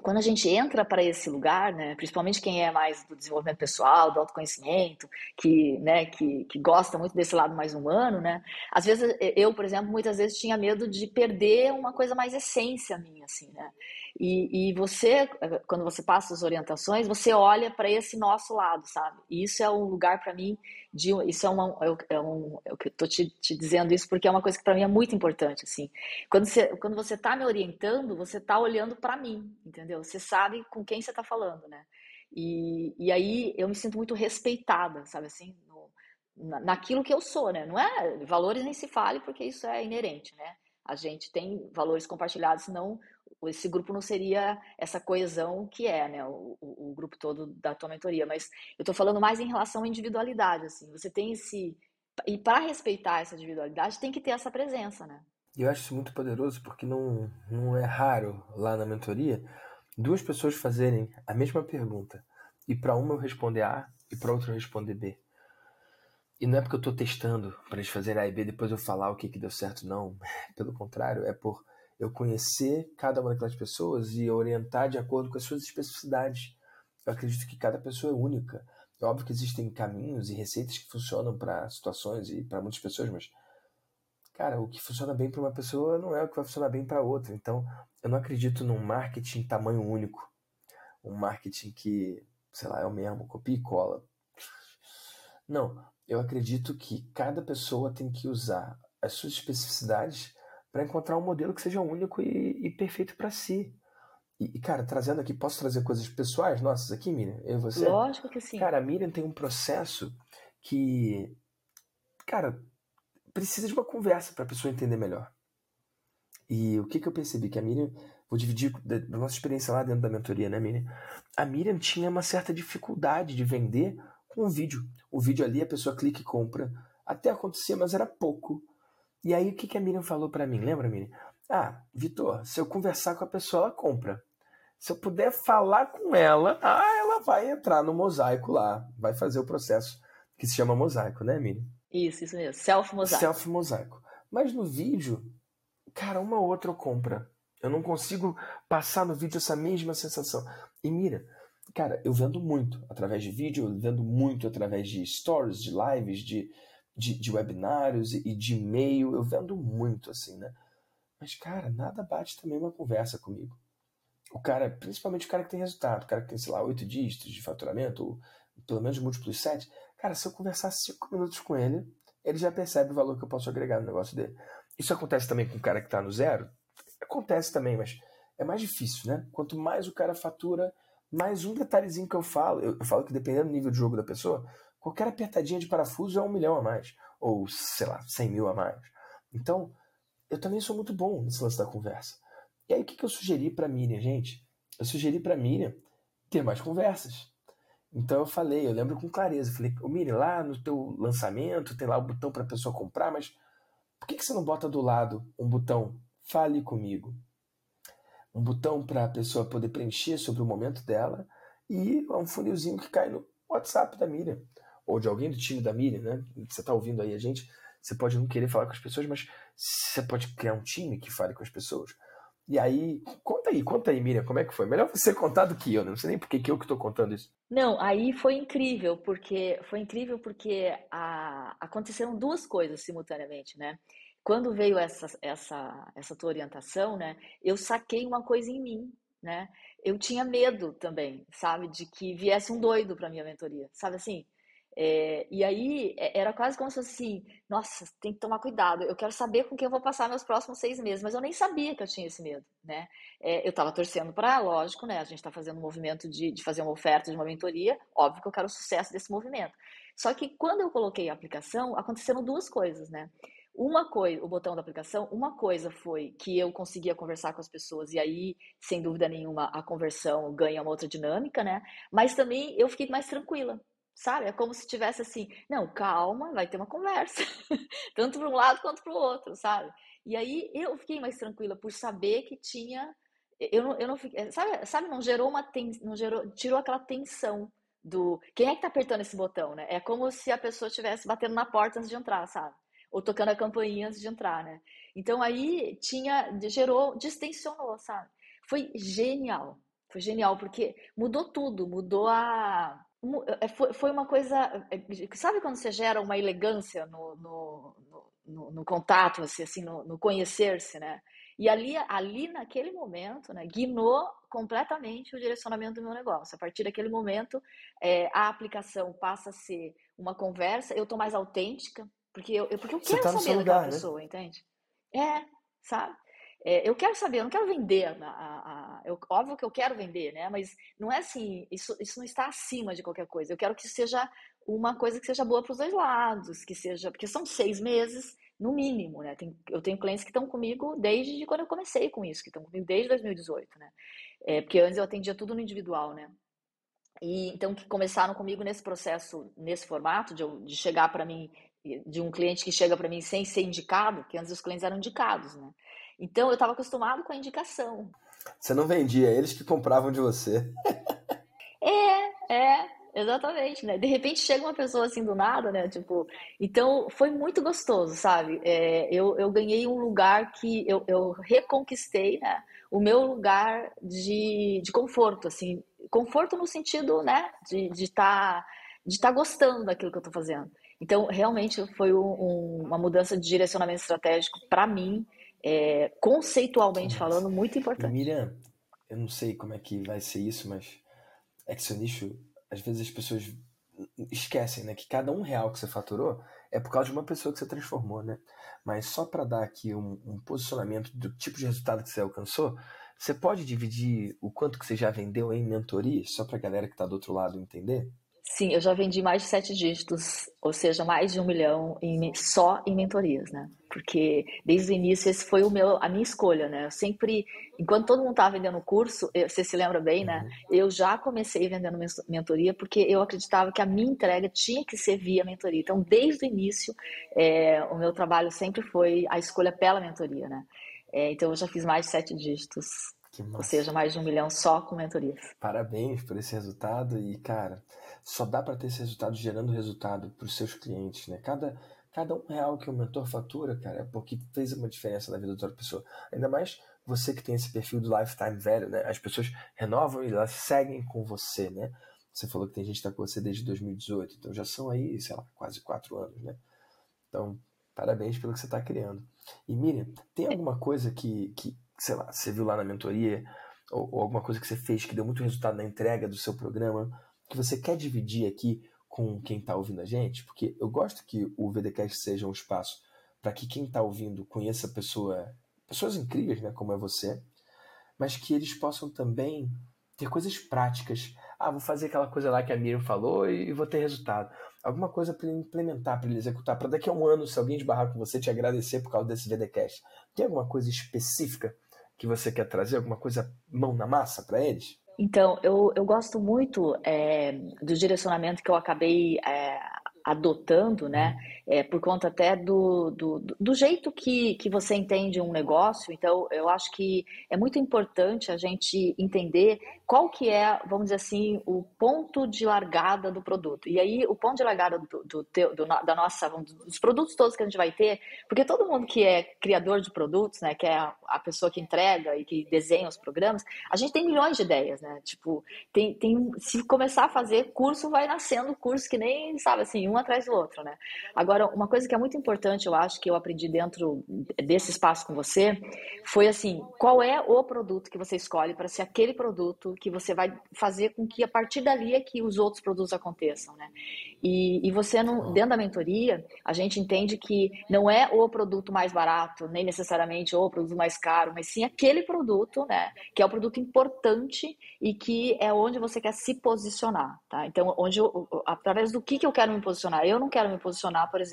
quando a gente entra para esse lugar, né, principalmente quem é mais do desenvolvimento pessoal, do autoconhecimento, que, né, que, que gosta muito desse lado mais humano, né, às vezes eu, por exemplo, muitas vezes tinha medo de perder uma coisa mais essência minha, assim, né, e, e você, quando você passa as orientações, você olha para esse nosso lado, sabe? E isso é um lugar para mim de, isso é uma, eu, é um, eu tô te, te, dizendo isso porque é uma coisa que para mim é muito importante, assim. Quando você, quando você tá me orientando, você tá olhando para mim, entendeu? Você sabe com quem você tá falando, né? E, e aí eu me sinto muito respeitada, sabe assim? No, na, naquilo que eu sou, né? Não é valores nem se fale porque isso é inerente, né? A gente tem valores compartilhados, senão esse grupo não seria essa coesão que é, né, o, o, o grupo todo da tua mentoria, mas eu estou falando mais em relação à individualidade, assim, você tem esse, e para respeitar essa individualidade tem que ter essa presença, né. Eu acho isso muito poderoso porque não, não é raro lá na mentoria duas pessoas fazerem a mesma pergunta e para uma eu responder A e para outra eu responder B. E não é porque eu estou testando para eles fazerem A e B depois eu falar o que, que deu certo, não. *laughs* Pelo contrário, é por eu conhecer cada uma daquelas pessoas e orientar de acordo com as suas especificidades. Eu acredito que cada pessoa é única. É óbvio que existem caminhos e receitas que funcionam para situações e para muitas pessoas, mas, cara, o que funciona bem para uma pessoa não é o que vai funcionar bem para outra. Então, eu não acredito num marketing tamanho único. Um marketing que, sei lá, é o mesmo, copia e cola. Não, eu acredito que cada pessoa tem que usar as suas especificidades para encontrar um modelo que seja único e, e perfeito para si. E, cara, trazendo aqui, posso trazer coisas pessoais nossas aqui, Miriam? Eu e você? Lógico que sim. Cara, a Miriam tem um processo que, cara, precisa de uma conversa para a pessoa entender melhor. E o que, que eu percebi? Que a Miriam, vou dividir da, da nossa experiência lá dentro da mentoria, né, Miriam? A Miriam tinha uma certa dificuldade de vender com o vídeo. O vídeo ali, a pessoa clica e compra. Até acontecia, mas era pouco. E aí, o que, que a Miriam falou para mim? Lembra, Miriam? Ah, Vitor, se eu conversar com a pessoa, ela compra. Se eu puder falar com ela, ah, ela vai entrar no mosaico lá, vai fazer o processo que se chama mosaico, né, Miriam? Isso, isso mesmo, self-mosaico. Self-mosaico. Mas no vídeo, cara, uma ou outra compra. Eu não consigo passar no vídeo essa mesma sensação. E mira, cara, eu vendo muito através de vídeo, eu vendo muito através de stories, de lives, de, de, de webinários e de e-mail. Eu vendo muito, assim, né? Mas, cara, nada bate também uma conversa comigo o cara, principalmente o cara que tem resultado, o cara que tem, sei lá, oito dígitos de faturamento, ou pelo menos múltiplos sete, cara, se eu conversar cinco minutos com ele, ele já percebe o valor que eu posso agregar no negócio dele. Isso acontece também com o cara que está no zero? Acontece também, mas é mais difícil, né? Quanto mais o cara fatura, mais um detalhezinho que eu falo, eu, eu falo que dependendo do nível de jogo da pessoa, qualquer apertadinha de parafuso é um milhão a mais, ou sei lá, cem mil a mais. Então, eu também sou muito bom nesse lance da conversa. E aí o que, que eu sugeri para Miriam, gente? Eu sugeri para Miriam ter mais conversas. Então eu falei, eu lembro com clareza, eu falei, ô Miriam, lá no teu lançamento tem lá o botão para a pessoa comprar, mas por que, que você não bota do lado um botão fale comigo? Um botão para a pessoa poder preencher sobre o momento dela e um funilzinho que cai no WhatsApp da Miriam ou de alguém do time da Miriam, né? Você está ouvindo aí a gente, você pode não querer falar com as pessoas, mas você pode criar um time que fale com as pessoas. E aí, conta aí, conta aí, Miriam, como é que foi? Melhor você contar do que eu, né? não sei nem por que eu que estou contando isso. Não, aí foi incrível, porque foi incrível porque a, aconteceram duas coisas simultaneamente, né? Quando veio essa, essa, essa tua orientação, né? Eu saquei uma coisa em mim, né? Eu tinha medo também, sabe, de que viesse um doido para minha mentoria, sabe assim? É, e aí é, era quase como se fosse assim, nossa, tem que tomar cuidado, eu quero saber com quem eu vou passar meus próximos seis meses, mas eu nem sabia que eu tinha esse medo, né? É, eu estava torcendo para, lógico, né? A gente está fazendo um movimento de, de fazer uma oferta de uma mentoria, óbvio que eu quero o sucesso desse movimento. Só que quando eu coloquei a aplicação, aconteceram duas coisas, né? Uma coisa, o botão da aplicação, uma coisa foi que eu conseguia conversar com as pessoas e aí, sem dúvida nenhuma, a conversão ganha uma outra dinâmica, né? Mas também eu fiquei mais tranquila, sabe? É como se tivesse assim, não, calma, vai ter uma conversa, *laughs* tanto para um lado quanto para o outro, sabe? E aí eu fiquei mais tranquila por saber que tinha, eu não, eu não fiquei, sabe, sabe, não gerou uma tensão, não gerou, tirou aquela tensão do quem é que tá apertando esse botão, né? É como se a pessoa estivesse batendo na porta antes de entrar, sabe? Ou tocando a campainha antes de entrar, né? Então aí tinha, gerou, distensionou, sabe? Foi genial, foi genial porque mudou tudo, mudou a foi uma coisa. É, sabe quando você gera uma elegância no, no, no, no contato, assim, assim no, no conhecer-se, né? E ali, ali naquele momento, né, guinou completamente o direcionamento do meu negócio. A partir daquele momento, é, a aplicação passa a ser uma conversa, eu estou mais autêntica, porque eu, porque eu quero tá saber lugar, né? pessoa, né? entende? É, sabe? É, eu quero saber, eu não quero vender. A, a, eu, óbvio que eu quero vender, né? Mas não é assim, isso, isso não está acima de qualquer coisa. Eu quero que seja uma coisa que seja boa para os dois lados, que seja. Porque são seis meses, no mínimo, né? Tem, eu tenho clientes que estão comigo desde quando eu comecei com isso, que estão comigo desde 2018, né? É, porque antes eu atendia tudo no individual, né? E então que começaram comigo nesse processo, nesse formato de, de chegar para mim, de um cliente que chega para mim sem ser indicado, que antes os clientes eram indicados, né? Então eu estava acostumado com a indicação. Você não vendia, eles que compravam de você. é, é, exatamente, né? De repente chega uma pessoa assim do nada, né? Tipo, então foi muito gostoso, sabe? É, eu, eu ganhei um lugar que eu, eu reconquistei, né? O meu lugar de, de conforto, assim, conforto no sentido, né? De estar de tá, de tá gostando daquilo que eu estou fazendo. Então, realmente foi um, uma mudança de direcionamento estratégico para mim, é, conceitualmente falando, muito importante. Miriam, eu não sei como é que vai ser isso, mas é que seu nicho, às vezes as pessoas esquecem, né, que cada um real que você faturou é por causa de uma pessoa que você transformou, né? Mas só para dar aqui um, um, posicionamento do tipo de resultado que você alcançou, você pode dividir o quanto que você já vendeu em mentorias, só para a galera que está do outro lado entender? Sim, eu já vendi mais de sete dígitos, ou seja, mais de um milhão em, só em mentorias, né? Porque desde o início esse foi o meu, a minha escolha, né? Eu sempre, enquanto todo mundo estava vendendo curso, você se lembra bem, né? Uhum. Eu já comecei vendendo mentoria porque eu acreditava que a minha entrega tinha que ser via mentoria. Então, desde o início, é, o meu trabalho sempre foi a escolha pela mentoria, né? É, então, eu já fiz mais de sete dígitos ou seja, mais de um milhão só com mentorias. Parabéns por esse resultado e, cara, só dá para ter esse resultado gerando resultado para os seus clientes, né? Cada, cada um real que o mentor fatura, cara, é porque fez uma diferença na vida da outra pessoa. Ainda mais você que tem esse perfil do lifetime velho, né? As pessoas renovam e elas seguem com você, né? Você falou que tem gente que está com você desde 2018, então já são aí, sei lá, quase quatro anos, né? Então, parabéns pelo que você está criando. E Miriam, tem alguma coisa que, que sei lá, você viu lá na mentoria, ou, ou, alguma coisa que você fez que deu muito resultado na entrega do seu programa, que você quer dividir aqui com quem está ouvindo a gente? Porque eu gosto que o VDCast seja um espaço para que quem está ouvindo conheça pessoa, pessoas incríveis, né, como é você, mas que eles possam também ter coisas práticas. Ah, vou fazer aquela coisa lá que a Miriam falou e vou ter resultado. Alguma coisa para ele implementar, para ele executar, para daqui a um ano, se alguém esbarrar com você, te agradecer por causa desse VDcast. Tem alguma coisa específica que você quer trazer? Alguma coisa mão na massa para eles? Então, eu, eu gosto muito é, do direcionamento que eu acabei é, adotando, né? Uhum. É, por conta até do, do, do, jeito que, que você entende um negócio. Então, eu acho que é muito importante a gente entender qual que é, vamos dizer assim, o ponto de largada do produto. E aí, o ponto de largada do, do, do da nossa, dos produtos todos que a gente vai ter, porque todo mundo que é criador de produtos, né, que é a pessoa que entrega e que desenha os programas, a gente tem milhões de ideias, né? Tipo, tem, tem se começar a fazer curso, vai nascendo curso que nem, sabe assim, um atrás do outro, né? Agora, uma coisa que é muito importante, eu acho, que eu aprendi dentro desse espaço com você, foi assim, qual é o produto que você escolhe para ser aquele produto que você vai fazer com que a partir dali é que os outros produtos aconteçam, né? E, e você, não, dentro da mentoria, a gente entende que não é o produto mais barato, nem necessariamente o produto mais caro, mas sim aquele produto, né? Que é o produto importante e que é onde você quer se posicionar, tá? Então, onde eu, através do que, que eu quero me posicionar? Eu não quero me posicionar, por exemplo,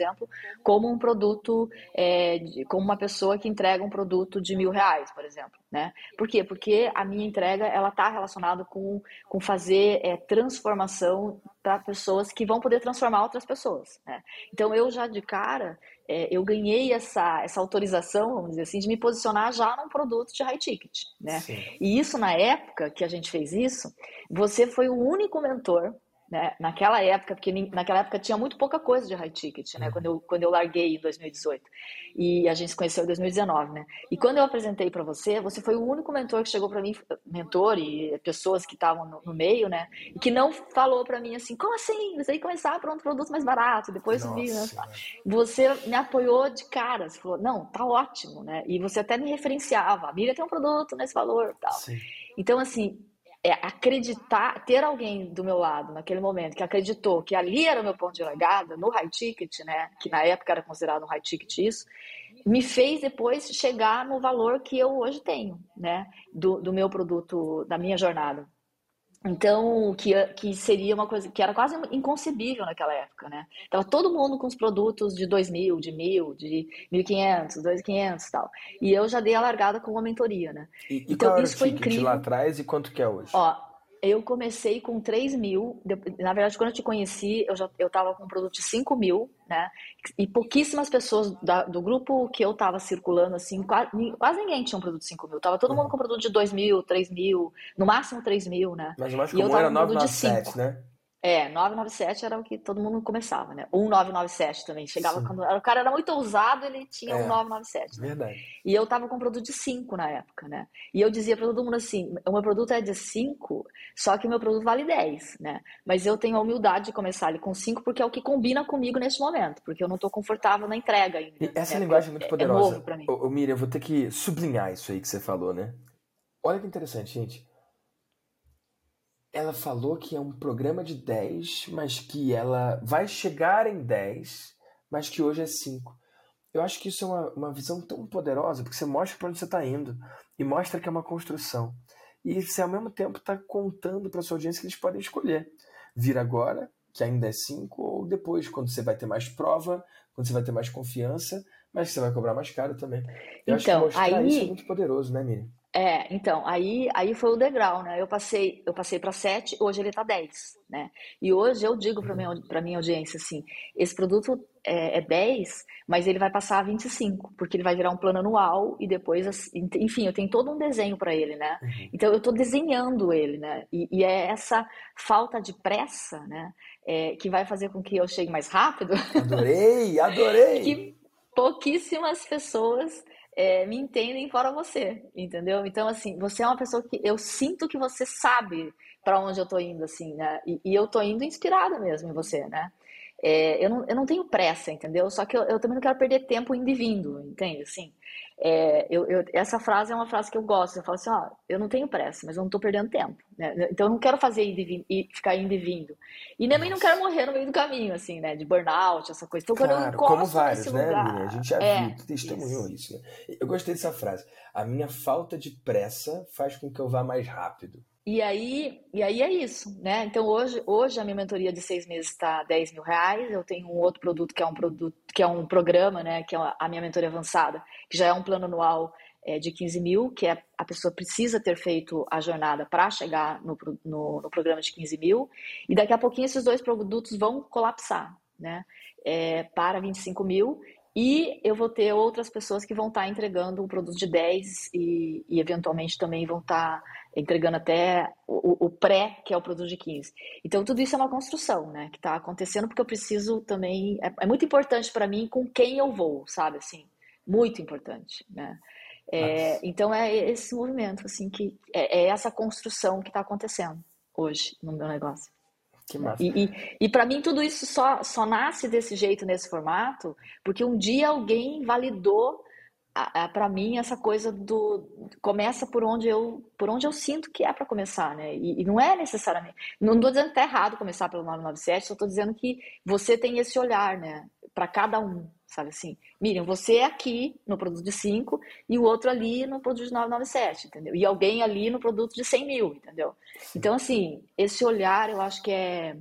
como um produto, é, como uma pessoa que entrega um produto de mil reais, por exemplo, né? Por quê? Porque a minha entrega, ela está relacionada com, com fazer é, transformação para pessoas que vão poder transformar outras pessoas. Né? Então, eu já de cara, é, eu ganhei essa, essa autorização, vamos dizer assim, de me posicionar já num produto de high ticket. Né? E isso, na época que a gente fez isso, você foi o único mentor né? Naquela época, porque naquela época tinha muito pouca coisa de high ticket, né? Uhum. Quando eu, quando eu larguei em 2018. E a gente se conheceu em 2019, né? E quando eu apresentei para você, você foi o único mentor que chegou para mim, mentor e pessoas que estavam no, no, meio, né? E que não falou para mim assim, como assim? Você ia começar para um produto mais barato, depois subir, né? Você me apoiou de cara, você falou, não, tá ótimo, né? E você até me referenciava, a Miriam tem um produto nesse valor tal. Sim. Então, assim, é acreditar, ter alguém do meu lado naquele momento que acreditou que ali era o meu ponto de largada, no high ticket, né, que na época era considerado um high ticket isso, me fez depois chegar no valor que eu hoje tenho, né, do, do meu produto, da minha jornada. Então, que, que seria uma coisa que era quase inconcebível naquela época, né? Tava todo mundo com os produtos de 2 mil, de mil, de 1.500, 2.500 e tal. E eu já dei a largada com uma mentoria, né? E, e então, isso foi incrível. lá atrás e quanto que é hoje? Ó, eu comecei com 3 mil. Na verdade, quando eu te conheci, eu já eu estava com um produto de 5 mil, né? E pouquíssimas pessoas da, do grupo que eu estava circulando, assim, quase, quase, ninguém tinha um produto de 5 mil. Tava todo uhum. mundo com um produto de 2 mil, 3 mil, no máximo 3 mil, né? Mas o mais comum era 997, né? É, 997 era o que todo mundo começava, né? 1997 também. Chegava Sim. quando. O cara era muito ousado, ele tinha é, um 997. Né? Verdade. E eu tava com um produto de 5 na época, né? E eu dizia para todo mundo assim: o meu produto é de 5, só que o meu produto vale 10, né? Mas eu tenho a humildade de começar ele com 5 porque é o que combina comigo neste momento, porque eu não tô confortável na entrega ainda. E essa né? linguagem é muito poderosa. É novo pra mim. Ô, ô, Miriam, eu vou ter que sublinhar isso aí que você falou, né? Olha que interessante, gente ela falou que é um programa de 10, mas que ela vai chegar em 10, mas que hoje é 5. Eu acho que isso é uma, uma visão tão poderosa, porque você mostra para onde você está indo e mostra que é uma construção. E você, ao mesmo tempo, está contando para sua audiência que eles podem escolher vir agora, que ainda é 5, ou depois, quando você vai ter mais prova, quando você vai ter mais confiança, mas você vai cobrar mais caro também. Eu então, acho que então, mostrar aí... isso é muito poderoso, né, Miriam? É, então, aí, aí foi o degrau, né? Eu passei, eu passei para 7, hoje ele está 10, né? E hoje eu digo para minha, pra minha audiência assim, esse produto é, é 10, mas ele vai passar a 25, porque ele vai virar um plano anual e depois, enfim, eu tenho todo um desenho para ele, né? Uhum. Então eu estou desenhando ele, né? E, e, é essa falta de pressa, né? É, que vai fazer com que eu chegue mais rápido. Adorei, adorei! *laughs* que pouquíssimas pessoas é, me entendem fora você, entendeu? Então, assim, você é uma pessoa que eu sinto que você sabe para onde eu tô indo, assim, né? E, e, eu tô indo inspirada mesmo em você, né? É, eu, não, eu não tenho pressa, entendeu? Só que eu, eu também não quero perder tempo indo e vindo, entende? Assim, é, eu, eu, essa frase é uma frase que eu gosto. Eu falo assim, ó, eu não tenho pressa, mas eu não estou perdendo tempo. Né? Então eu não quero fazer ir e ficar indo e vindo. E também não quero morrer no meio do caminho, assim, né? De burnout, essa coisa. Então, claro, como vários, né, lugar, A gente já é, viu, testemunhou isso. isso né? Eu gostei dessa frase. A minha falta de pressa faz com que eu vá mais rápido. E aí, e aí é isso, né? Então hoje, hoje a minha mentoria de seis meses está 10 mil reais. Eu tenho um outro produto que é um produto, que é um programa, né? Que é a minha mentoria avançada, que já é um plano anual é, de 15 mil, que é, a pessoa precisa ter feito a jornada para chegar no, no, no, programa de 15 mil. E daqui a pouquinho esses dois produtos vão colapsar, né? É, para 25 mil e eu vou ter outras pessoas que vão estar entregando o produto de 10 e, e eventualmente também vão estar entregando até o, o, pré, que é o produto de 15. Então, tudo isso é uma construção, né? Que está acontecendo porque eu preciso também. É, é muito importante para mim com quem eu vou, sabe? Assim, muito importante, né? É, então, é esse movimento, assim, que é, é essa construção que está acontecendo hoje no meu negócio. Que massa. E, e, e para mim tudo isso só, só nasce desse jeito, nesse formato, porque um dia alguém validou para mim essa coisa do começa por onde eu por onde eu sinto que é para começar, né? E, e, não é necessariamente, não estou dizendo que tá errado começar pelo 997, só estou dizendo que você tem esse olhar, né? Para cada um, sabe assim? Miriam, você é aqui no produto de 5 e o outro ali no produto de 997, entendeu? E alguém ali no produto de 100 mil, entendeu? Então, assim, esse olhar eu acho que é,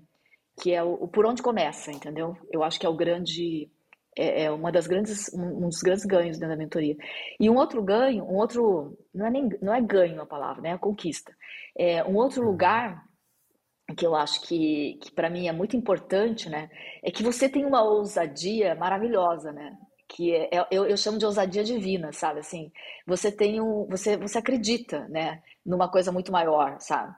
que é o, o por onde começa, entendeu? Eu acho que é o grande. É, é uma das grandes, um, um dos grandes ganhos dentro da mentoria. E um outro ganho, um outro. Não é, nem, não é ganho a palavra, né? É a conquista. É, um outro uhum. lugar que eu acho que, que para mim é muito importante, né? É que você tem uma ousadia maravilhosa, né? Que é, é, eu, eu chamo de ousadia divina, sabe? Assim, você tem um, você, você acredita, né? Numa coisa muito maior, sabe?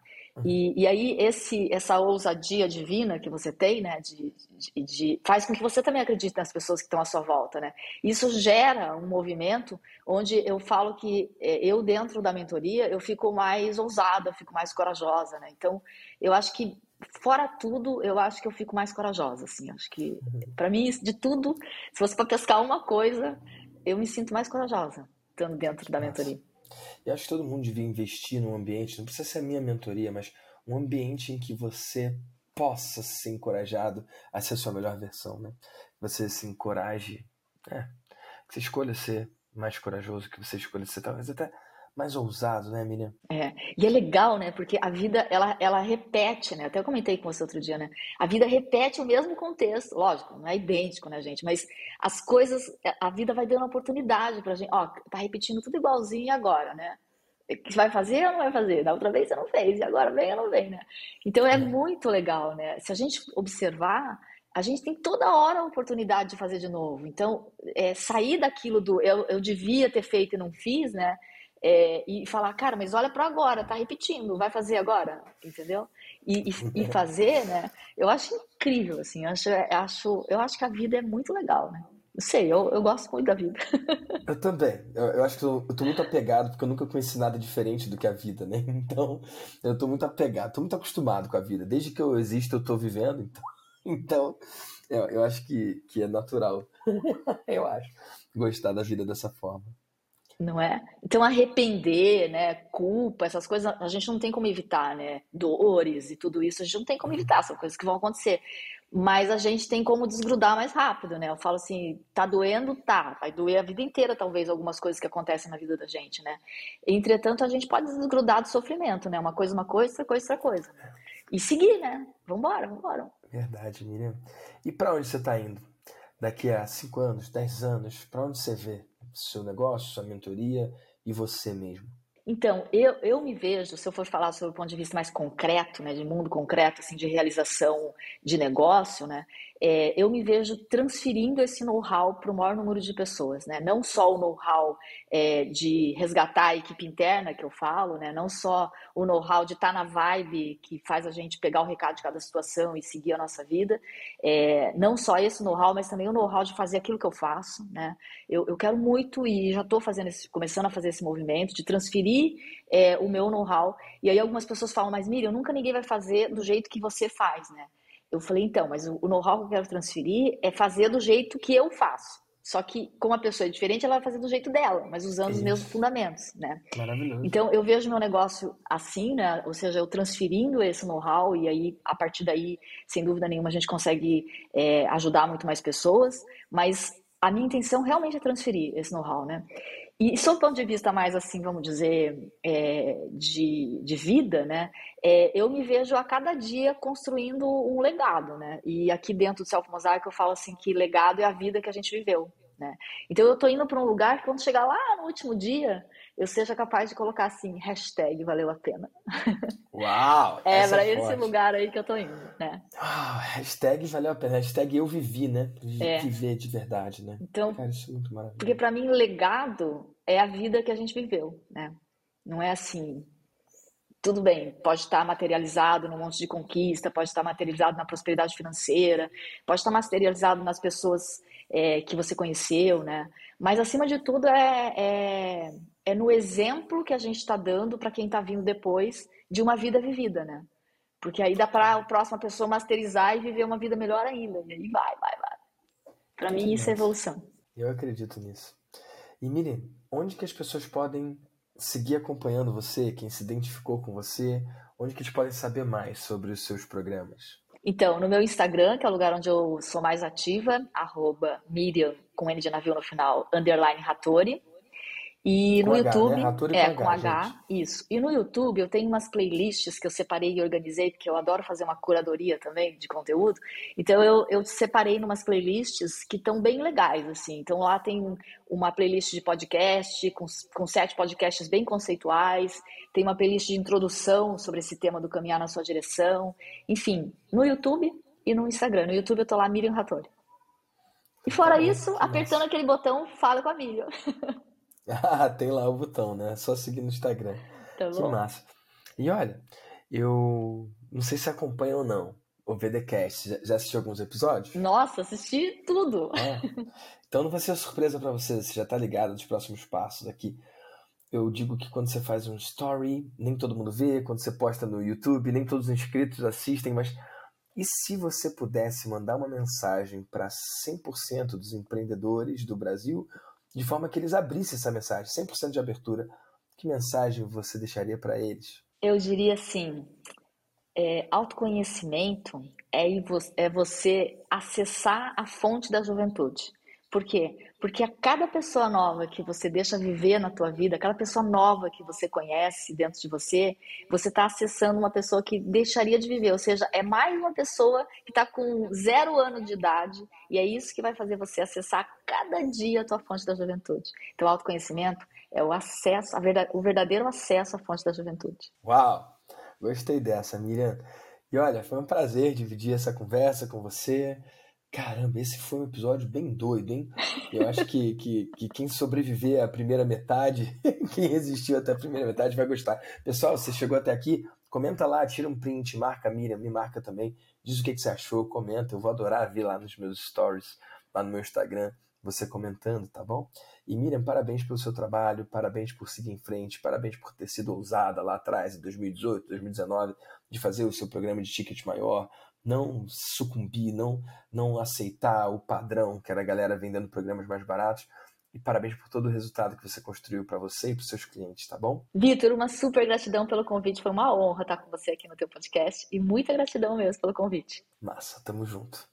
E, e aí esse, essa ousadia divina que você tem, né, de, de, de, faz com que você também acredite nas pessoas que estão à sua volta, né? Isso gera um movimento onde eu falo que é, eu dentro da mentoria eu fico mais ousada, fico mais corajosa, né? Então eu acho que fora tudo eu acho que eu fico mais corajosa, assim. Acho que uhum. para mim de tudo, se fosse para pescar uma coisa, eu me sinto mais corajosa estando dentro da mentoria. E acho que todo mundo devia investir num ambiente, não precisa ser a minha mentoria, mas um ambiente em que você possa ser encorajado a ser a sua melhor versão, né? Você se encoraje, é, que você escolha ser mais corajoso, que você escolha ser talvez até mais ousado, né, Miriam? É, e é legal, né, porque a vida, ela, ela repete, né, até eu comentei com você outro dia, né, a vida repete o mesmo contexto, lógico, não é idêntico, né, gente, mas as coisas, a vida vai dando oportunidade pra gente, ó, tá repetindo tudo igualzinho agora, né, vai fazer ou não vai fazer? Da outra vez você não fez, e agora vem ou não vem, né? Então é, é muito legal, né? Se a gente observar, a gente tem toda hora a oportunidade de fazer de novo. Então, é, sair daquilo do eu, eu devia ter feito e não fiz, né? É, e falar, cara, mas olha para agora, tá repetindo, vai fazer agora, entendeu? E, e, e, *laughs* fazer, né? Eu acho incrível, assim, eu acho, acho, eu acho que a vida é muito legal, né? Não sei, eu, eu gosto muito da vida. *laughs* Eu também. Eu, eu acho que eu, eu tô muito apegado, porque eu nunca conheci nada diferente do que a vida, né? *laughs* Então, eu tô muito apegado, tô muito acostumado com a vida. Desde que eu existo, eu tô vivendo, então, então eu, eu acho que, que é natural. eu acho. Gostar da vida dessa forma. Não é? Então, arrepender, né? Culpa, essas coisas, a gente não tem como evitar, né? Dores e tudo isso, a gente não tem como evitar, são coisas que vão acontecer. Mas a gente tem como desgrudar mais rápido, né? Eu falo assim, tá doendo? Tá. Vai doer a vida inteira, talvez, algumas coisas que acontecem na vida da gente, né? Entretanto, a gente pode desgrudar do sofrimento, né? Uma coisa, uma coisa, outra coisa, outra coisa. E seguir, né? Vambora, vambora. Verdade, Miriam. E para onde você tá indo? Daqui a 5 anos, 10 anos, para onde você vê? Seu negócio, sua mentoria e você mesmo? Então, eu, eu me vejo, se eu for falar sobre o ponto de vista mais concreto, né, de mundo concreto, assim, de realização de negócio, né, é, eu me vejo transferindo esse know-how para o maior número de pessoas, né? Não só o know-how é, de resgatar a equipe interna que eu falo, né? Não só o know-how de estar tá na vibe que faz a gente pegar o recado de cada situação e seguir a nossa vida, é, não só esse know-how, mas também o know-how de fazer aquilo que eu faço, né? Eu, eu quero muito e já estou fazendo esse, começando a fazer esse movimento de transferir é, o meu know-how. E aí algumas pessoas falam, mas Miriam, nunca ninguém vai fazer do jeito que você faz, né? Eu falei, então, mas o know-how que eu quero transferir é fazer do jeito que eu faço. Só que, como a pessoa é diferente, ela vai fazer do jeito dela, mas usando Isso. os mesmos fundamentos, né? Maravilhoso. Então, eu vejo meu negócio assim, né? Ou seja, eu transferindo esse know-how e aí, a partir daí, sem dúvida nenhuma, a gente consegue é, ajudar muito mais pessoas. Mas a minha intenção realmente é transferir esse know-how, né? E sob o ponto de vista mais assim, vamos dizer, é, de, de vida, né? É, eu me vejo a cada dia construindo um legado, né? E aqui dentro do Self Mosaico eu falo assim que legado é a vida que a gente viveu, né? Então eu tô indo para um lugar que quando chegar lá no último dia, eu seja capaz de colocar assim, hashtag valeu a pena. Uau! *laughs* é para é esse lugar aí que eu tô indo, né? Uau, hashtag valeu a pena, hashtag eu vivi, né? É. Viver de verdade, né? Então, Cara, isso é muito maravilhoso. Porque para mim, legado é a vida que a gente viveu, né? Não é assim, tudo bem, pode estar materializado num monte de conquista, pode estar materializado na prosperidade financeira, pode estar materializado nas pessoas é, que você conheceu, né? Mas acima de tudo é, é, é no exemplo que a gente está dando para quem está vindo depois de uma vida vivida, né? Porque aí dá para a próxima pessoa masterizar e viver uma vida melhor ainda. E aí vai, vai, vai. Para mim isso é evolução. Eu acredito nisso. E Miriam, onde que as pessoas podem seguir acompanhando você, quem se identificou com você, onde que eles podem saber mais sobre os seus programas? Então, no meu Instagram, que é o lugar onde eu sou mais ativa, arroba Miriam, com N de navio no final, underline Hattori. E com no H, YouTube, né? é, com H, H isso. E no YouTube eu tenho umas playlists que eu separei e organizei, porque eu adoro fazer uma curadoria também de conteúdo. Então eu, eu separei numas playlists que estão bem legais, assim. Então lá tem uma playlist de podcast, com, com sete podcasts bem conceituais, tem uma playlist de introdução sobre esse tema do caminhar na sua direção. Enfim, no YouTube e no Instagram. No YouTube eu tô lá, Miriam Rattori. E fora tá isso, apertando aquele botão, fala com a Miriam. *laughs* *laughs* Ah, tem lá o botão, né? É só seguir no Instagram. Tá que massa. E olha, eu não sei se acompanha ou não o VDcast. Já assistiu alguns episódios? Nossa, assisti tudo. É. Então não vai ser surpresa para você, você já tá ligado dos próximos passos aqui. Eu digo que quando você faz um story, nem todo mundo vê, quando você posta no YouTube, nem todos os inscritos assistem, mas e se você pudesse mandar uma mensagem para 100% dos empreendedores do Brasil de forma que eles abrissem essa mensagem, 100% de abertura. Que mensagem você deixaria para eles? Eu diria assim: é, autoconhecimento é, é você acessar a fonte da juventude. Por quê? Porque a cada pessoa nova que você deixa viver na tua vida, aquela pessoa nova que você conhece dentro de você, você está acessando uma pessoa que deixaria de viver. Ou seja, é mais uma pessoa que está com zero ano de idade e é isso que vai fazer você acessar cada dia a tua fonte da juventude. Então, autoconhecimento é o acesso, o verdadeiro acesso à fonte da juventude. Uau! Gostei dessa, Miriam. E olha, foi um prazer dividir essa conversa com você Caramba, esse foi um episódio bem doido, hein? Eu acho que, que, que quem sobreviver à primeira metade, *laughs* quem resistiu até a primeira metade, vai gostar. Pessoal, você chegou até aqui, comenta lá, tira um print, marca a Miriam, me marca também, diz o que, que você achou, comenta, eu vou adorar ver lá nos meus stories, lá no meu Instagram, você comentando, tá bom? E Miriam, parabéns pelo seu trabalho, parabéns por seguir em frente, parabéns por ter sido ousada lá atrás, em 2018, 2019, de fazer o seu programa de ticket maior, não sucumbir, não, não aceitar o padrão que era a galera vendendo programas mais baratos. E parabéns por todo o resultado que você construiu para você e para os seus clientes, tá bom? Vitor, uma super gratidão pelo convite. Foi uma honra estar com você aqui no teu podcast e muita gratidão mesmo pelo convite. Massa, tamo junto.